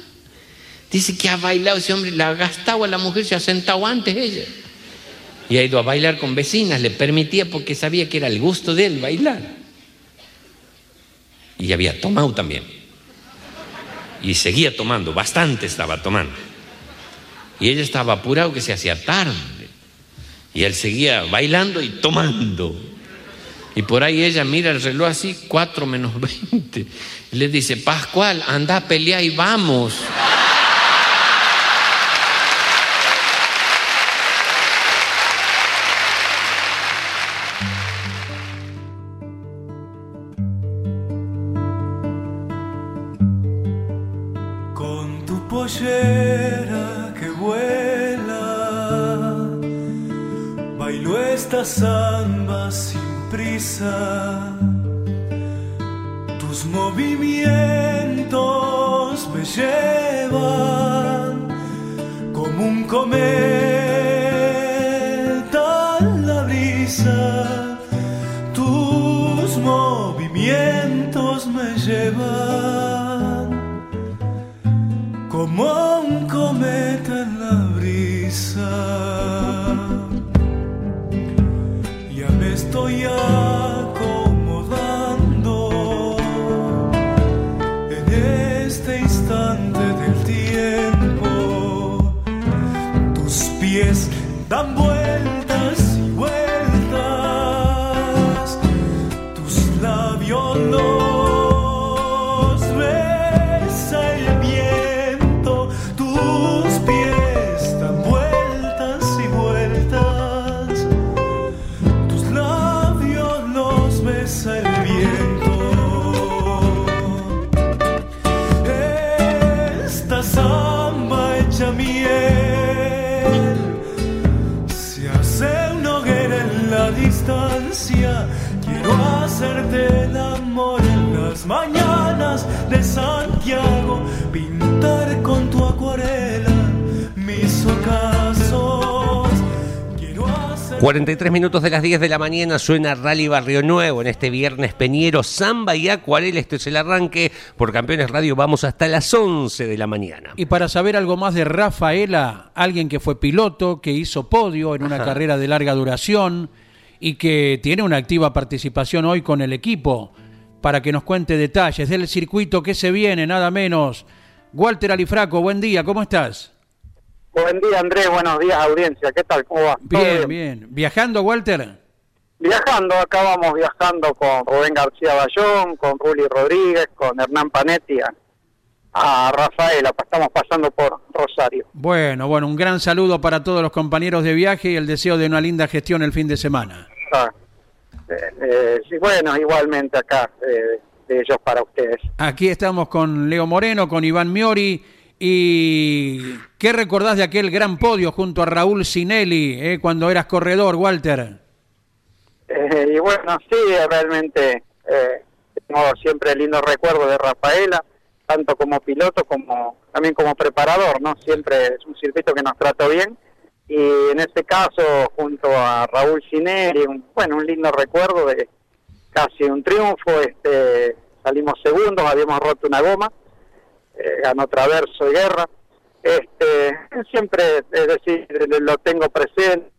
Dice que ha bailado ese hombre, la ha gastado a la mujer, se ha sentado antes ella. Y ha ido a bailar con vecinas, le permitía porque sabía que era el gusto de él bailar. Y había tomado también. Y seguía tomando, bastante estaba tomando. Y ella estaba apurado que se hacía tarde. Y él seguía bailando y tomando. Y por ahí ella mira el reloj así, 4 menos 20. Y le dice, Pascual, anda a pelear y vamos. sun. 43 minutos de las 10 de la mañana suena Rally Barrio Nuevo en este viernes peñero, samba y acuarela. Esto es el arranque. Por Campeones Radio vamos hasta las 11 de la mañana. Y para saber algo más de Rafaela, alguien que fue piloto, que hizo podio en una Ajá. carrera de larga duración y que tiene una activa participación hoy con el equipo, para que nos cuente detalles del circuito que se viene, nada menos. Walter Alifraco, buen día, ¿cómo estás? Buen día, Andrés. Buenos días, audiencia. ¿Qué tal? ¿Cómo va? ¿Todo Bien, bien. ¿Viajando, Walter? Viajando, acá vamos viajando con Rubén García Bayón, con Ruli Rodríguez, con Hernán Panetti a, a Rafaela. Estamos pasando por Rosario. Bueno, bueno, un gran saludo para todos los compañeros de viaje y el deseo de una linda gestión el fin de semana. Ah, eh, eh, sí, bueno, igualmente acá, eh, de ellos para ustedes. Aquí estamos con Leo Moreno, con Iván Miori. ¿Y qué recordás de aquel gran podio junto a Raúl Sinelli eh, cuando eras corredor, Walter? Eh, y bueno, sí, realmente eh, tengo siempre lindos recuerdos de Rafaela, tanto como piloto como también como preparador, ¿no? Siempre es un circuito que nos trató bien. Y en este caso, junto a Raúl Sineri, un, bueno, un lindo recuerdo de casi un triunfo. Este, salimos segundos, habíamos roto una goma, eh, ganó Traverso y Guerra. Este, siempre, es decir, lo tengo presente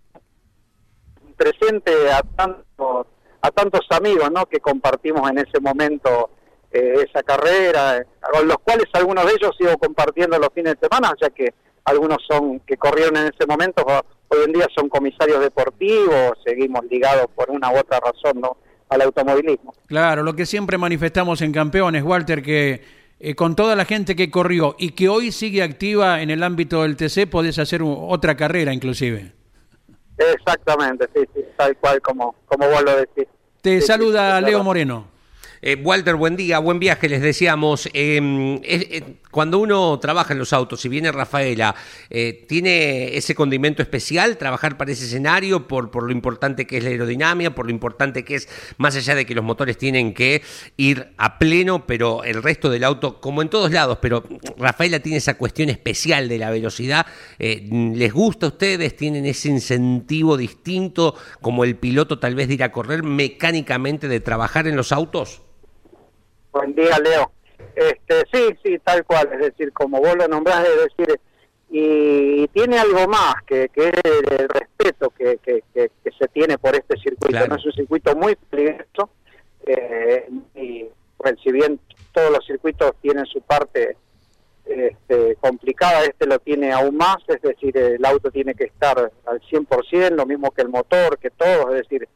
presente a tantos a tantos amigos ¿no? que compartimos en ese momento eh, esa carrera, con los cuales algunos de ellos sigo compartiendo los fines de semana, ya que algunos son que corrieron en ese momento, hoy en día son comisarios deportivos, seguimos ligados por una u otra razón ¿no? al automovilismo. Claro, lo que siempre manifestamos en Campeones, Walter, que eh, con toda la gente que corrió y que hoy sigue activa en el ámbito del TC, podés hacer u- otra carrera inclusive. Exactamente, sí, sí, tal cual como, como vos lo decís. Te Sí, saluda sí, Leo. Moreno. Eh, Walter, buen día, buen viaje, les decíamos. Es- eh, cuando uno trabaja en los autos, si viene Rafaela, eh, ¿tiene ese condimento especial trabajar para ese escenario por, por lo importante que es la aerodinámica, por lo importante que es, más allá de que los motores tienen que ir a pleno, pero el resto del auto, como en todos lados, pero Rafaela tiene esa cuestión especial de la velocidad. ¿Les gusta a ustedes? ¿Tienen ese incentivo distinto como el piloto tal vez de ir a correr mecánicamente, de trabajar en los autos? Buen día, Leo. Este, sí, sí, tal cual, es decir, como vos lo nombrás, es decir, y, y tiene algo más, que, que es el respeto que, que, que- que se tiene por este circuito. Claro. ¿no? Es un circuito muy peligroso, eh, y pues, si bien todos los circuitos tienen su parte este, complicada, este lo tiene aún más, es decir, el auto tiene que estar al 100%, lo mismo que el motor, que todo, es decir,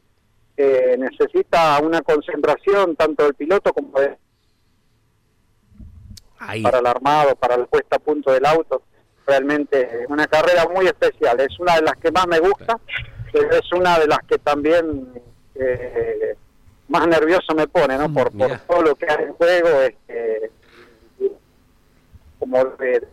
eh, necesita una concentración tanto del piloto como de, para el armado, para la puesta a punto del auto. Realmente es una carrera muy especial, es una de las que más me gusta, pero es una de las que también eh, más nervioso me pone, ¿no? Por, por todo lo que hay en juego, este, como de,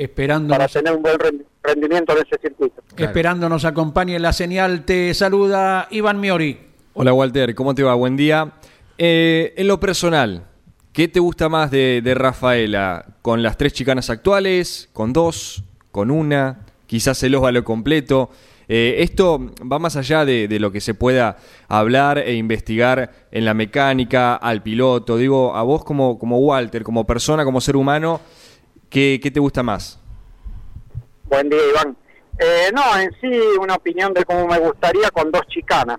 Esperando para tener un buen rendimiento en ese circuito. Esperando nos acompañe la señal, te saluda Iván Miori. Hola Walter, ¿cómo te va? Buen día. Eh, en lo personal, ¿qué te gusta más de, Rafaela? ¿Con las tres chicanas actuales? ¿Con dos? ¿Con una? Quizás el óvalo completo. Eh, esto va más allá de, lo que se pueda hablar e investigar en la mecánica, al piloto. Digo, a vos como, como Walter, como persona, como ser humano, ¿qué, te gusta más? Buen día, Iván. Eh, no, en sí una opinión de cómo me gustaría con dos chicanas.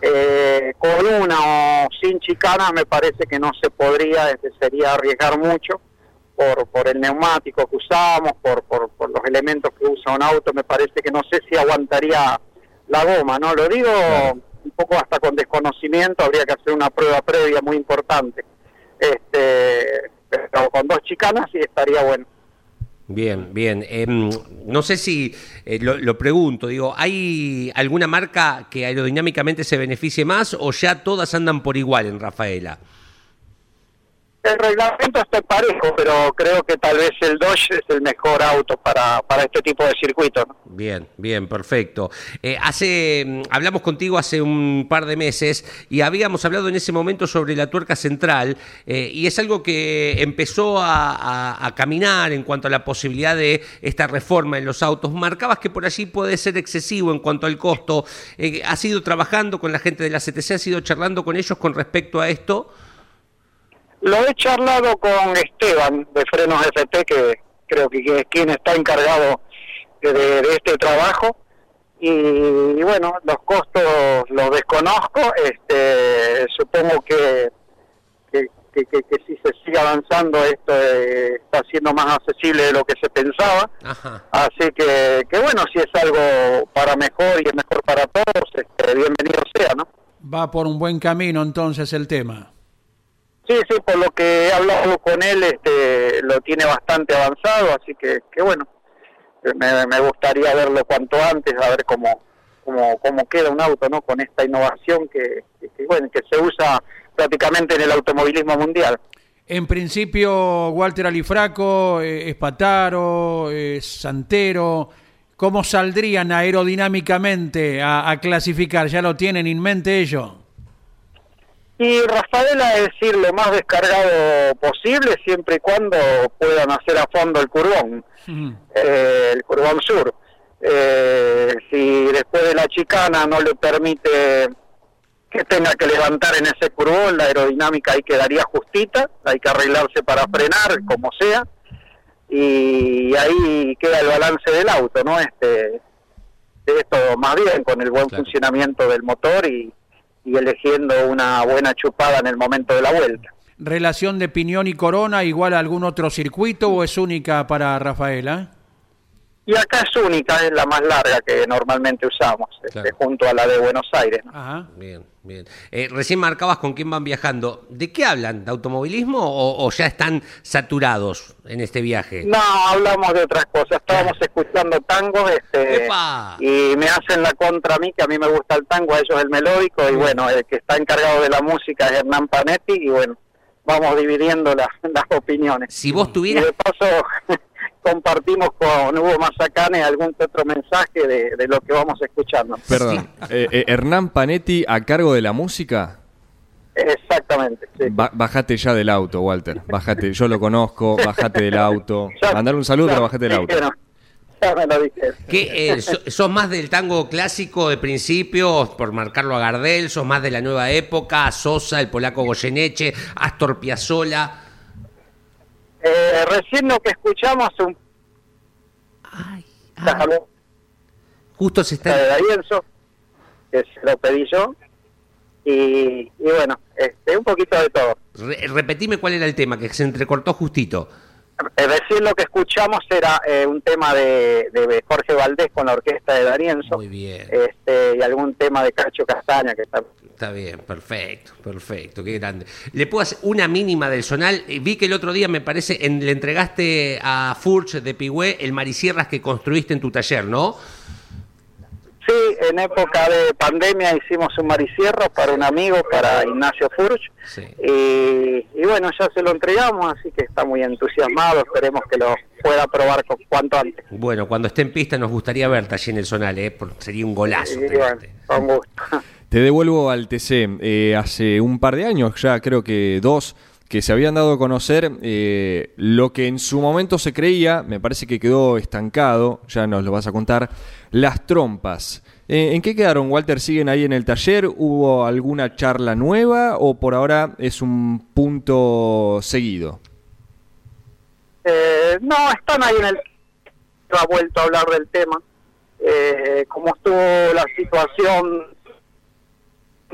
Eh, con una o sin chicanas me parece que no se podría, este, sería arriesgar mucho por, por el neumático que usamos, por, por, por, los elementos que usa un auto, me parece que no sé si aguantaría la goma, ¿no? Lo digo un poco hasta con desconocimiento, habría que hacer una prueba previa muy importante. Este, pero con dos chicanas sí estaría bueno. Bien, bien. Em, no sé si eh, lo, lo, pregunto, digo, ¿hay alguna marca que aerodinámicamente se beneficie más o ya todas andan por igual en Rafaela? El reglamento está parejo, pero creo que tal vez el Dodge es el mejor auto para, para este tipo de circuitos. Bien, bien, perfecto. Eh, hace, mm, hablamos contigo hace un par de meses y habíamos hablado en ese momento sobre la tuerca central eh, y es algo que empezó a, caminar en cuanto a la posibilidad de esta reforma en los autos. Marcabas que por allí puede ser excesivo en cuanto al costo. Eh, ¿Has ido trabajando con la gente de la CTC? ¿Has ido charlando con ellos con respecto a esto? Lo he charlado con Esteban de Frenos FT, que creo que es quien está encargado de, este trabajo. Y, bueno, los costos los desconozco. Este, supongo que, que, si se sigue avanzando esto eh, está siendo más accesible de lo que se pensaba. Así que, que bueno, si es algo para mejor y es mejor para todos, este, bienvenido sea, ¿no? Va por un buen camino entonces el tema. Sí, sí, por lo que he hablado con él, este, lo tiene bastante avanzado, así que, que bueno, me, gustaría verlo cuanto antes, a ver cómo, cómo, cómo queda un auto, ¿no? Con esta innovación que, bueno, que se usa prácticamente en el automovilismo mundial. En principio, Walter Alifraco, eh, Espataro, Santero, ¿cómo saldrían aerodinámicamente a clasificar? ¿Ya lo tienen en mente ellos? Y Rafaela es decir lo más descargado posible siempre y cuando puedan hacer a fondo el curbón, eh, el curbón sur. Eh, si después de la chicana no le permite que tenga que levantar en ese curbón, la aerodinámica ahí quedaría justita, hay que arreglarse para frenar, como sea, y ahí queda el balance del auto, ¿no? Este, esto más bien con el buen funcionamiento del motor y, y eligiendo una buena chupada en el momento de la vuelta. ¿Relación de Piñón y Corona igual a algún otro circuito o es única para Rafaela? Y acá es única, es la más larga que normalmente usamos, este, junto a la de Buenos Aires. Ajá. Bien, bien. Eh, recién marcabas con quién van viajando. ¿De qué hablan? ¿De automovilismo o, ya están saturados en este viaje? No, hablamos de otras cosas. Estábamos escuchando tango este, y me hacen la contra a mí, que a mí me gusta el tango, a ellos el melódico, y bueno, el que está encargado de la música es Hernán Panetti, y bueno, vamos dividiendo las opiniones. Si vos tuvieras... Y de paso compartimos con Hugo Mazacane algún otro mensaje de, lo que vamos escuchando. Perdón, eh, eh, Hernán Panetti a cargo de la música. Exactamente. Sí. bájate ya del auto, Walter. Bájate, yo lo conozco, bájate del auto. Mandar un saludo, pero bájate del auto. ya me lo dije. ¿Qué, eh, ¿Sos más del tango clásico de principio, por marcarlo a Gardel? ¿Sos más de la nueva época? Sosa, el polaco Goyeneche, Astor Piazzolla. Eh, recién lo que escuchamos un... Ay, Justo se está... De Darienzo, que se lo pedí yo. Y, bueno, este, un poquito de todo. repetime cuál era el tema, que se entrecortó justito. eh, recién lo que escuchamos era eh, un tema de, de Jorge Valdés con la orquesta de Darienzo. Muy bien. Este, y algún tema de Cacho Castaña que está Está bien, perfecto, perfecto, qué grande. ¿Le puedo hacer una mínima del sonal? Eh, Vi que el otro día, me parece, en- le entregaste a Furch de Pigüé el Marisierras que construiste en tu taller, ¿no? Sí, en época de pandemia hicimos un maricierro para un amigo, para Ignacio Furch. Sí. Y, y bueno, ya se lo entregamos, así que está muy entusiasmado. Esperemos que lo pueda probar con, cuanto antes. Bueno, cuando esté en pista nos gustaría verte allí en el sonal, ¿eh? Por- sería un golazo. Bueno, con gusto. Te devuelvo al TC. Eh, hace un par de años, ya creo que dos, que se habían dado a conocer eh, lo que en su momento se creía, me parece que quedó estancado, ya nos lo vas a contar, las trompas. Eh, ¿En qué quedaron, Walter? ¿Siguen ahí en el taller? ¿Hubo alguna charla nueva o por ahora es un punto seguido? Eh, no, están ahí en el... Ha vuelto a hablar del tema. Como estuvo la situación,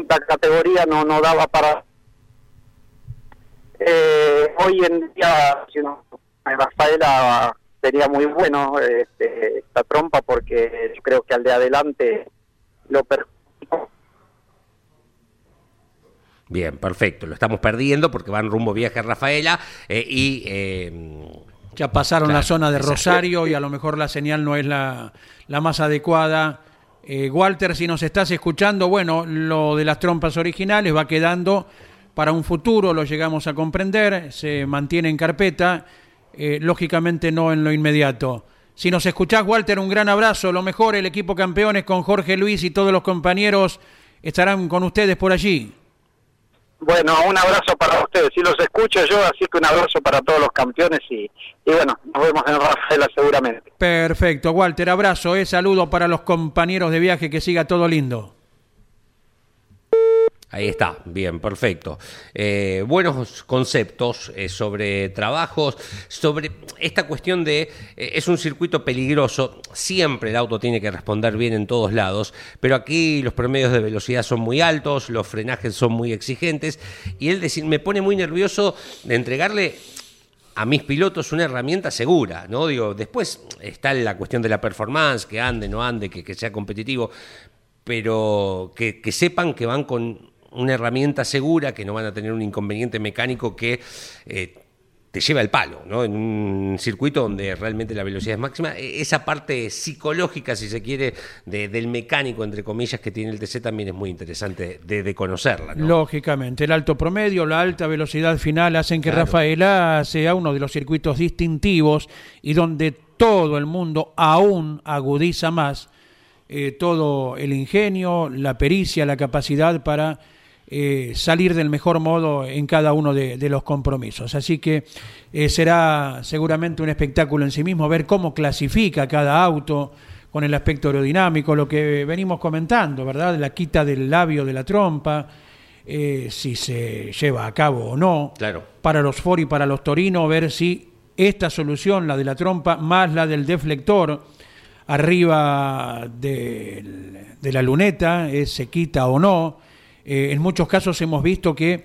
la categoría no, no daba para... Eh, hoy en día, si no, Rafaela sería muy bueno este, esta trompa porque yo creo que al de adelante lo perjudicó. Bien, perfecto. Lo estamos perdiendo porque van rumbo viaje a Rafaela eh, y... eh, Ya pasaron Claro, la zona de. Rosario y a lo mejor la señal no es la, la más adecuada. Eh, Walter, si nos estás escuchando, bueno, lo de las trompas originales va quedando para un futuro, lo llegamos a comprender, se mantiene en carpeta, eh, lógicamente no en lo inmediato. Si nos escuchás, Walter, un gran abrazo, lo mejor, el equipo campeones con Jorge Luis y todos los compañeros estarán con ustedes por allí. Bueno, un abrazo para ustedes. Si los escucho yo, así que un abrazo para todos los campeones y, y bueno, nos vemos en Rafaela seguramente. Perfecto, Walter, abrazo, eh, saludo para los compañeros de viaje, que siga todo lindo. Ahí está, bien, perfecto. Eh, buenos conceptos eh, sobre trabajos, sobre esta cuestión de, eh, es un circuito peligroso, siempre el auto tiene que responder bien en todos lados, pero aquí los promedios de velocidad son muy altos, los frenajes son muy exigentes, y él decir, me pone muy nervioso de entregarle a mis pilotos una herramienta segura, ¿no? Digo, después está la cuestión de la performance, que ande, no ande, que, sea competitivo, pero que sepan que van con una herramienta segura, que no van a tener un inconveniente mecánico que eh, te lleva el palo, ¿no? En un circuito donde realmente la velocidad es máxima. E- Esa parte psicológica, si se quiere, de- del mecánico, entre comillas, que tiene el TC también es muy interesante de, de conocerla, ¿no? Lógicamente, el alto promedio, la alta velocidad final hacen que Rafaela sea uno de los circuitos distintivos y donde todo el mundo aún agudiza más eh, todo el ingenio, la pericia, la capacidad para eh, salir del mejor modo en cada uno de, de los compromisos. Así que eh, será seguramente un espectáculo en sí mismo ver cómo clasifica cada auto con el aspecto aerodinámico, lo que venimos comentando, ¿verdad? La quita del labio de la trompa, eh, si se lleva a cabo o no. Claro. Para los Ford y para los Torino, ver si esta solución, la de la trompa, más la del deflector, arriba de la luneta, eh, se quita o no. Eh, en muchos casos hemos visto que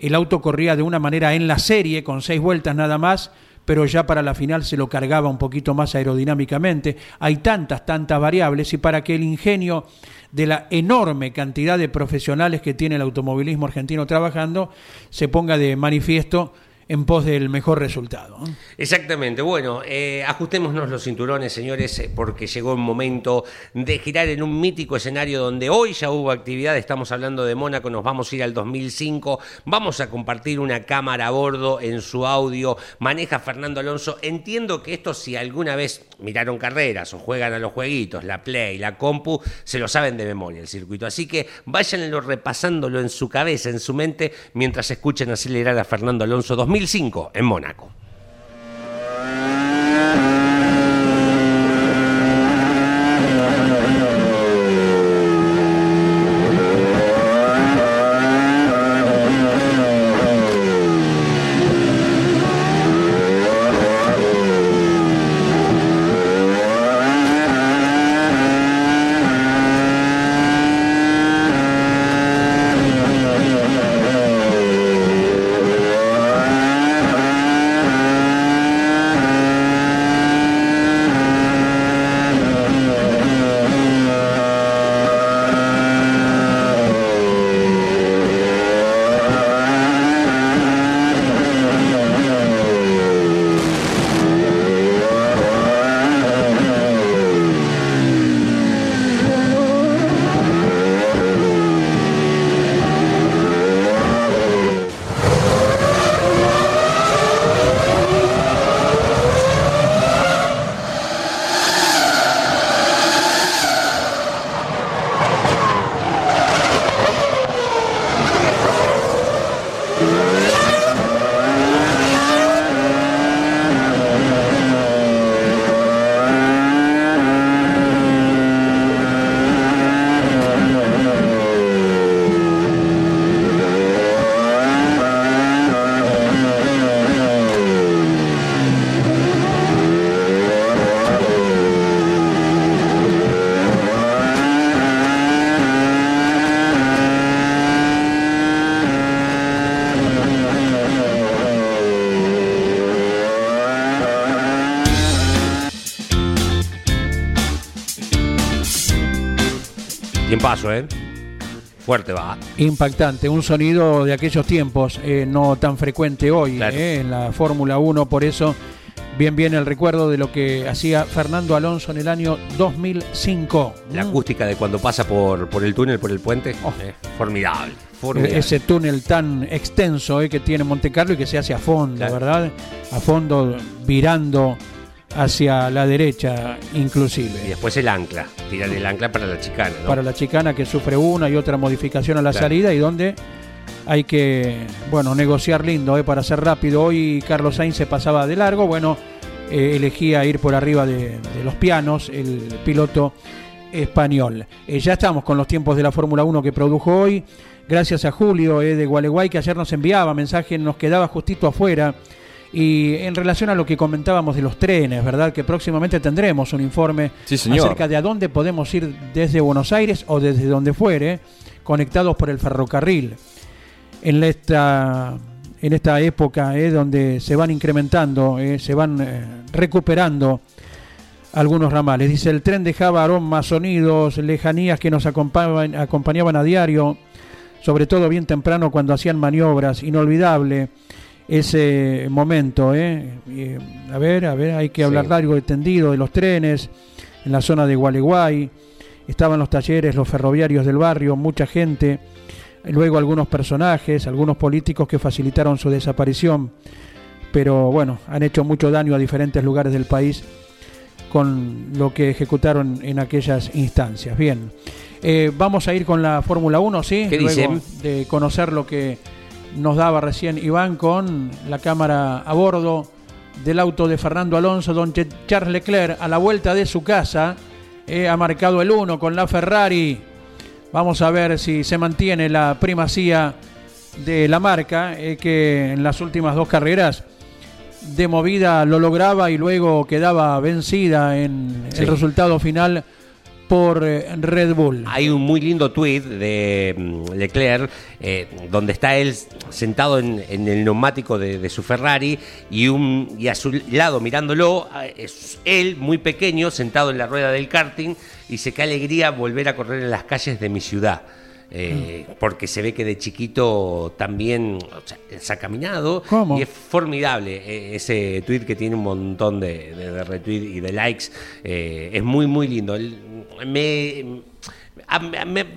el auto corría de una manera en la serie, con seis vueltas nada más, pero ya para la final se lo cargaba un poquito más aerodinámicamente. Hay tantas, tantas variables y para que el ingenio de la enorme cantidad de profesionales que tiene el automovilismo argentino trabajando se ponga de manifiesto en pos del mejor resultado. Exactamente. Bueno, eh, ajustémonos los cinturones, señores, eh, porque llegó el momento de girar en un mítico escenario donde hoy ya hubo actividad. Estamos hablando de Mónaco, nos vamos a ir al 2005. Vamos a compartir una cámara a bordo en su audio. Maneja Fernando Alonso. Entiendo que esto, si alguna vez miraron carreras o juegan a los jueguitos, la Play, la Compu, se lo saben de memoria el circuito. Así que váyanlo repasándolo en su cabeza, en su mente, mientras escuchen acelerar a Fernando Alonso 2005 en Mónaco. Impactante, un sonido de aquellos tiempos, eh, no tan frecuente hoy eh, en la Fórmula 1, por eso bien bien el recuerdo de lo que hacía Fernando Alonso en el año 2005. La acústica de cuando pasa por, por el túnel, por el puente, oh. eh, formidable, formidable. Ese túnel tan extenso que tiene Monte Carlo y que se hace a fondo, ¿verdad? A fondo, virando hacia la derecha inclusive. Y después el ancla, tirar el ancla para la chicana. Para la chicana que sufre una y otra modificación a la salida y donde hay que, bueno, negociar lindo ¿eh? para ser rápido. Hoy Carlos Sainz se pasaba de largo, bueno, eh, elegía ir por arriba de, los pianos, el piloto español. Eh, ya estamos con los tiempos de la Fórmula 1 que produjo hoy. Gracias a Julio de Gualeguay que ayer nos enviaba mensaje, nos quedaba justito afuera y en relación a lo que comentábamos de los trenes, ¿verdad? Que próximamente tendremos un informe acerca de a dónde podemos ir desde Buenos Aires o desde donde fuere, conectados por el ferrocarril. En esta, en esta época eh, donde se van incrementando, eh, se van eh, recuperando algunos ramales. Dice, el tren dejaba aromas, sonidos, lejanías que nos acompañaban, acompañaban a diario, sobre todo bien temprano cuando hacían maniobras, inolvidable ese momento. ¿eh? a ver, a ver, hay que hablar largo y tendido de los trenes en la zona de Gualeguay. Estaban los talleres, los ferroviarios del barrio, mucha gente. Luego algunos personajes, algunos políticos que facilitaron su desaparición. Pero bueno, han hecho mucho daño a diferentes lugares del país con lo que ejecutaron en aquellas instancias. Bien, eh, vamos a ir con la Fórmula 1, ¿sí? Luego de conocer lo que nos daba recién Iván con la cámara a bordo del auto de Fernando Alonso, donde Charles Leclerc a la vuelta de su casa. Eh, ha marcado el 1 con la Ferrari. Vamos a ver si se mantiene la primacía de la marca, eh, que en las últimas dos carreras de movida lo lograba y luego quedaba vencida en el resultado final por eh, Red Bull. Hay un muy lindo tweet de mm, Leclerc eh, donde está él sentado en, el neumático de, su Ferrari y, y a su lado mirándolo eh, es él muy pequeño sentado en la rueda del karting y dice qué alegría volver a correr en las calles de mi ciudad. Eh, porque se ve que de chiquito también se ha caminado y es formidable eh, ese tweet que tiene un montón de, de, retweets y de likes. Eh, es muy, muy lindo. Me,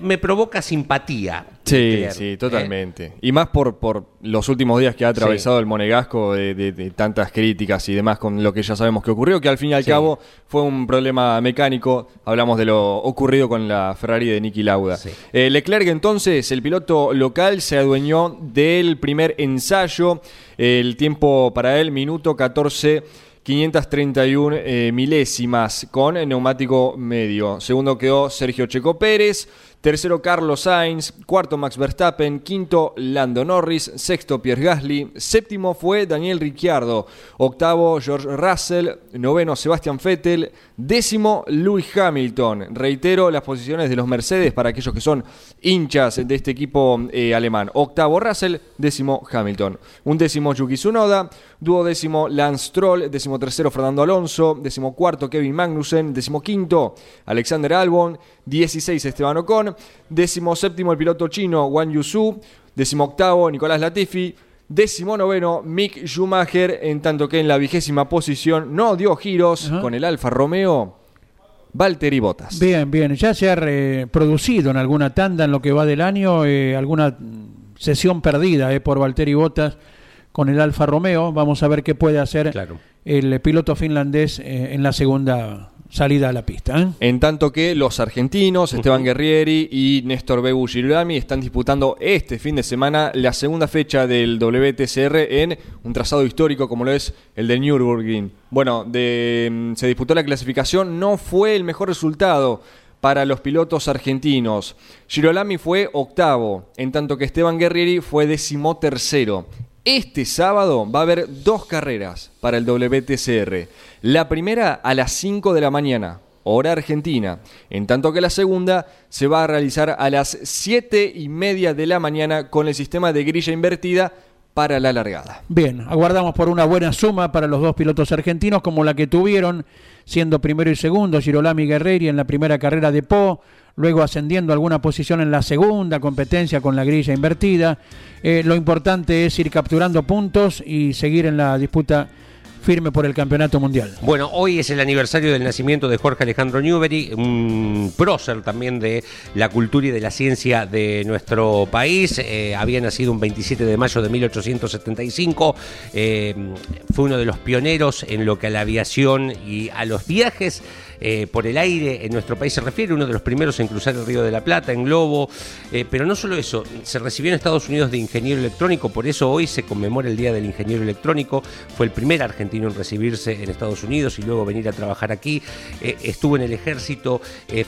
me, provoca simpatía. Sí, sí, ¿eh? totalmente. Y más por, por los últimos días que ha atravesado el Monegasco de, tantas críticas y demás con lo que ya sabemos que ocurrió, que al fin y al cabo fue un problema mecánico. Hablamos de lo ocurrido con la Ferrari de Niki Lauda. Eh, Leclerc entonces, el piloto local, se adueñó del primer ensayo. El tiempo para él, minuto 14 531 eh, milésimas con neumático medio. Segundo quedó Sergio Checo Pérez. Tercero, Carlos Sainz. Cuarto, Max Verstappen. Quinto, Lando Norris. Sexto, Pierre Gasly. Séptimo fue Daniel Ricciardo. Octavo, George Russell. Noveno, Sebastian Vettel. Décimo, Lewis Hamilton. Reitero las posiciones de los Mercedes para aquellos que son hinchas de este equipo eh, alemán. Octavo, Russell. Décimo, Hamilton. Un décimo, Yuki Tsunoda. Duodécimo, Lance Stroll. Décimo tercero, Fernando Alonso. Décimo cuarto, Kevin Magnussen. Décimo quinto, Alexander Albon. 16 Esteban Ocon, décimo séptimo el piloto chino Wang Yusu, décimo octavo Nicolás Latifi, décimo noveno Mick Schumacher, en tanto que en la vigésima posición no dio giros con el Alfa Romeo. Valtteri Bottas. Bien, bien. Ya se ha reproducido en alguna tanda en lo que va del año, eh, alguna sesión perdida eh, por Valtteri Bottas con el Alfa Romeo. Vamos a ver qué puede hacer el piloto finlandés eh, en la segunda salida a la pista. ¿eh? En tanto que los argentinos, Esteban Guerrieri y Néstor Bebu Girolami, están disputando este fin de semana la segunda fecha del WTCR en un trazado histórico como lo es el de Nürburgring. Bueno, de, mm, se disputó la clasificación, no fue el mejor resultado para los pilotos argentinos. Girolami fue octavo, en tanto que Esteban Guerrieri fue decimotercero. Este sábado va a haber dos carreras para el WTCR. La primera a las 5 de la mañana, hora argentina, en tanto que la segunda se va a realizar a las 7 y media de la mañana con el sistema de grilla invertida para la largada. Bien, aguardamos por una buena suma para los dos pilotos argentinos como la que tuvieron siendo primero y segundo Girolami Guerreri en la primera carrera de Po, luego ascendiendo alguna posición en la segunda competencia con la grilla invertida. Eh, lo importante es ir capturando puntos y seguir en la disputa firme por el campeonato mundial. Bueno, hoy es el aniversario del nacimiento de Jorge Alejandro Newbery, un prócer también de la cultura y de la ciencia de nuestro país. Eh, había nacido un 27 de mayo de 1875. Eh, fue uno de los pioneros en lo que a la aviación y a los viajes eh, por el aire en nuestro país se refiere, uno de los primeros en cruzar el Río de la Plata, en globo, eh, pero no solo eso, se recibió en Estados Unidos de ingeniero electrónico, por eso hoy se conmemora el Día del Ingeniero Electrónico, fue el primer argentino en recibirse en Estados Unidos y luego venir a trabajar aquí, eh, estuvo en el ejército,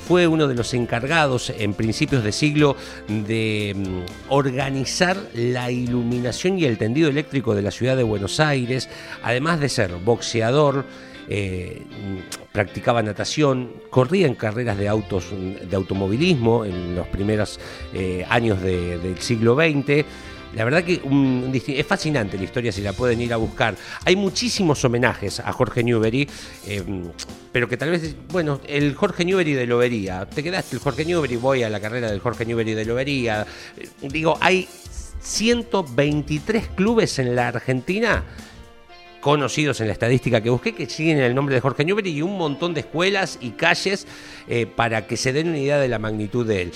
fue uno de los encargados en principios de siglo de mm, organizar la iluminación y el tendido eléctrico de la ciudad de Buenos Aires, además de ser boxeador, eh, practicaba natación, corría en carreras de autos de automovilismo en los primeros eh, años del siglo XX. La verdad que es fascinante la historia si la pueden ir a buscar. Hay muchísimos homenajes a Jorge Newbery, eh, pero que tal vez, bueno, el Jorge Newbery de Lobería. Te quedaste el Jorge Newbery, voy a la carrera del Jorge Newbery de Lobería. Digo, hay 123 clubes en la Argentina conocidos en la estadística que busqué, que siguen el nombre de Jorge Newbery y un montón de escuelas y calles eh, para que se den una idea de la magnitud de él.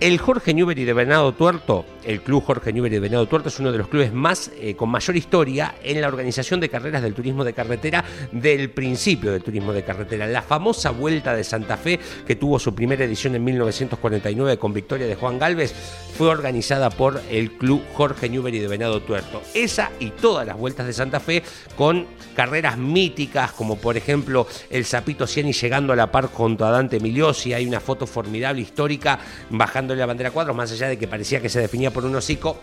El Jorge Newbery de Venado Tuerto, el club Jorge Newbery de Venado Tuerto es uno de los clubes más eh, con mayor historia en la organización de carreras del turismo de carretera del principio del turismo de carretera. La famosa Vuelta de Santa Fe, que tuvo su primera edición en 1949 con victoria de Juan Galvez, fue organizada por el club Jorge Newbery de Venado Tuerto. Esa y todas las vueltas de Santa Fe con carreras míticas, como por ejemplo el Zapito Ciani llegando a la par junto a Dante Miliosi. Hay una foto formidable histórica bajando la bandera cuadros, más allá de que parecía que se definía por un hocico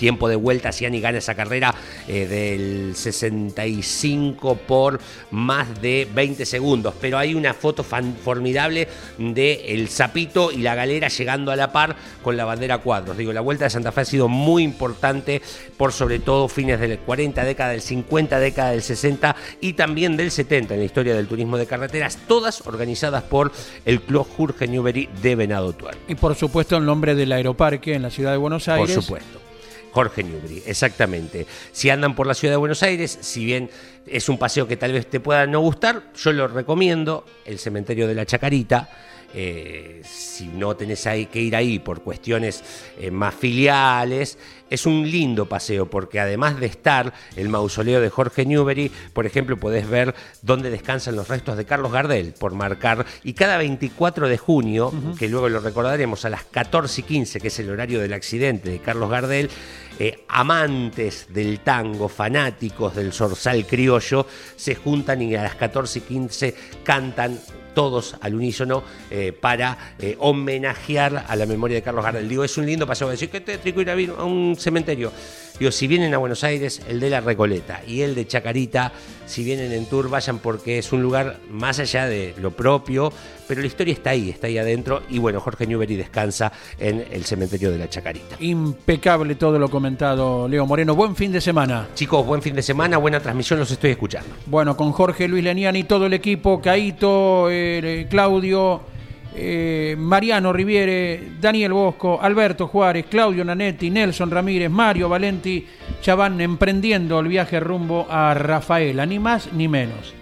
tiempo de vuelta, Ciani gana esa carrera eh, del 65 por más de 20 segundos. Pero hay una foto formidable de el Zapito y la galera llegando a la par con la bandera cuadros. Digo, la vuelta de Santa Fe ha sido muy importante por sobre todo fines del 40, década del 50, década del 60 y también del 70 en la historia del turismo de carreteras, todas organizadas por el Club Jorge Newbery de Venado Tuerto. Y por supuesto el nombre del aeroparque en la ciudad de Buenos Aires. Por supuesto. Jorge Newbery, exactamente. Si andan por la ciudad de Buenos Aires, si bien es un paseo que tal vez te pueda no gustar, yo lo recomiendo, el cementerio de la Chacarita. Eh, si no tenés que ir ahí por cuestiones eh, más filiales, es un lindo paseo porque además de estar el mausoleo de Jorge Newbery, por ejemplo, podés ver dónde descansan los restos de Carlos Gardel, por marcar, y cada 24 de junio, que luego lo recordaremos a las 14 y 15, que es el horario del accidente de Carlos Gardel, eh, amantes del tango, fanáticos del zorzal criollo, se juntan y a las 14 y 15 cantan todos al unísono eh, para eh, homenajear a la memoria de Carlos Gardel. Digo, es un lindo paseo. Decir, ¿qué tétrico ir a un cementerio? Digo, si vienen a Buenos Aires, el de la Recoleta y el de Chacarita, si vienen en tour, vayan porque es un lugar más allá de lo propio, pero la historia está ahí, está ahí adentro. Y bueno, Jorge Newbery descansa en el cementerio de la Chacarita. Impecable todo lo comentado, Leo Moreno. Buen fin de semana. Chicos, buen fin de semana, buena transmisión, los estoy escuchando. Bueno, con Jorge Luis Leniani y todo el equipo, Caito, eh, Claudio. Eh, Mariano Riviere, Daniel Bosco, Alberto Juárez, Claudio Nanetti, Nelson Ramírez, Mario Valenti, ya van emprendiendo el viaje rumbo a Rafaela, ni más ni menos.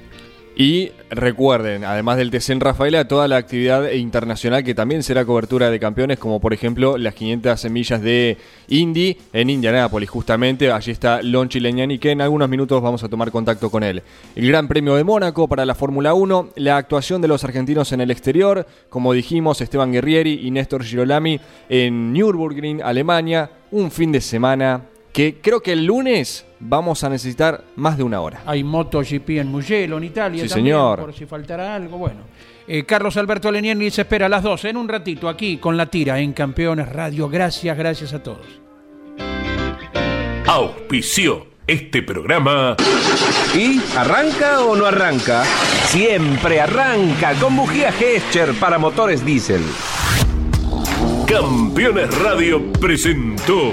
Y recuerden, además del TC Rafaela, toda la actividad internacional que también será cobertura de campeones, como por ejemplo las 500 semillas de Indy en Indianápolis, justamente. Allí está Lonchi Leñani, que en algunos minutos vamos a tomar contacto con él. El Gran Premio de Mónaco para la Fórmula 1, la actuación de los argentinos en el exterior, como dijimos, Esteban Guerrieri y Néstor Girolami en Nürburgring, Alemania. Un fin de semana que creo que el lunes vamos a necesitar más de una hora. Hay MotoGP en Mugello, en Italia. Sí, señor. Por si faltará algo, bueno. Eh, Carlos Alberto Leniani se espera a las 12 en un ratito aquí con la tira en Campeones Radio. Gracias, gracias a todos. Auspició este programa. ¿Y arranca o no arranca? Siempre arranca con bujía Gescher para motores diésel. Campeones Radio presentó.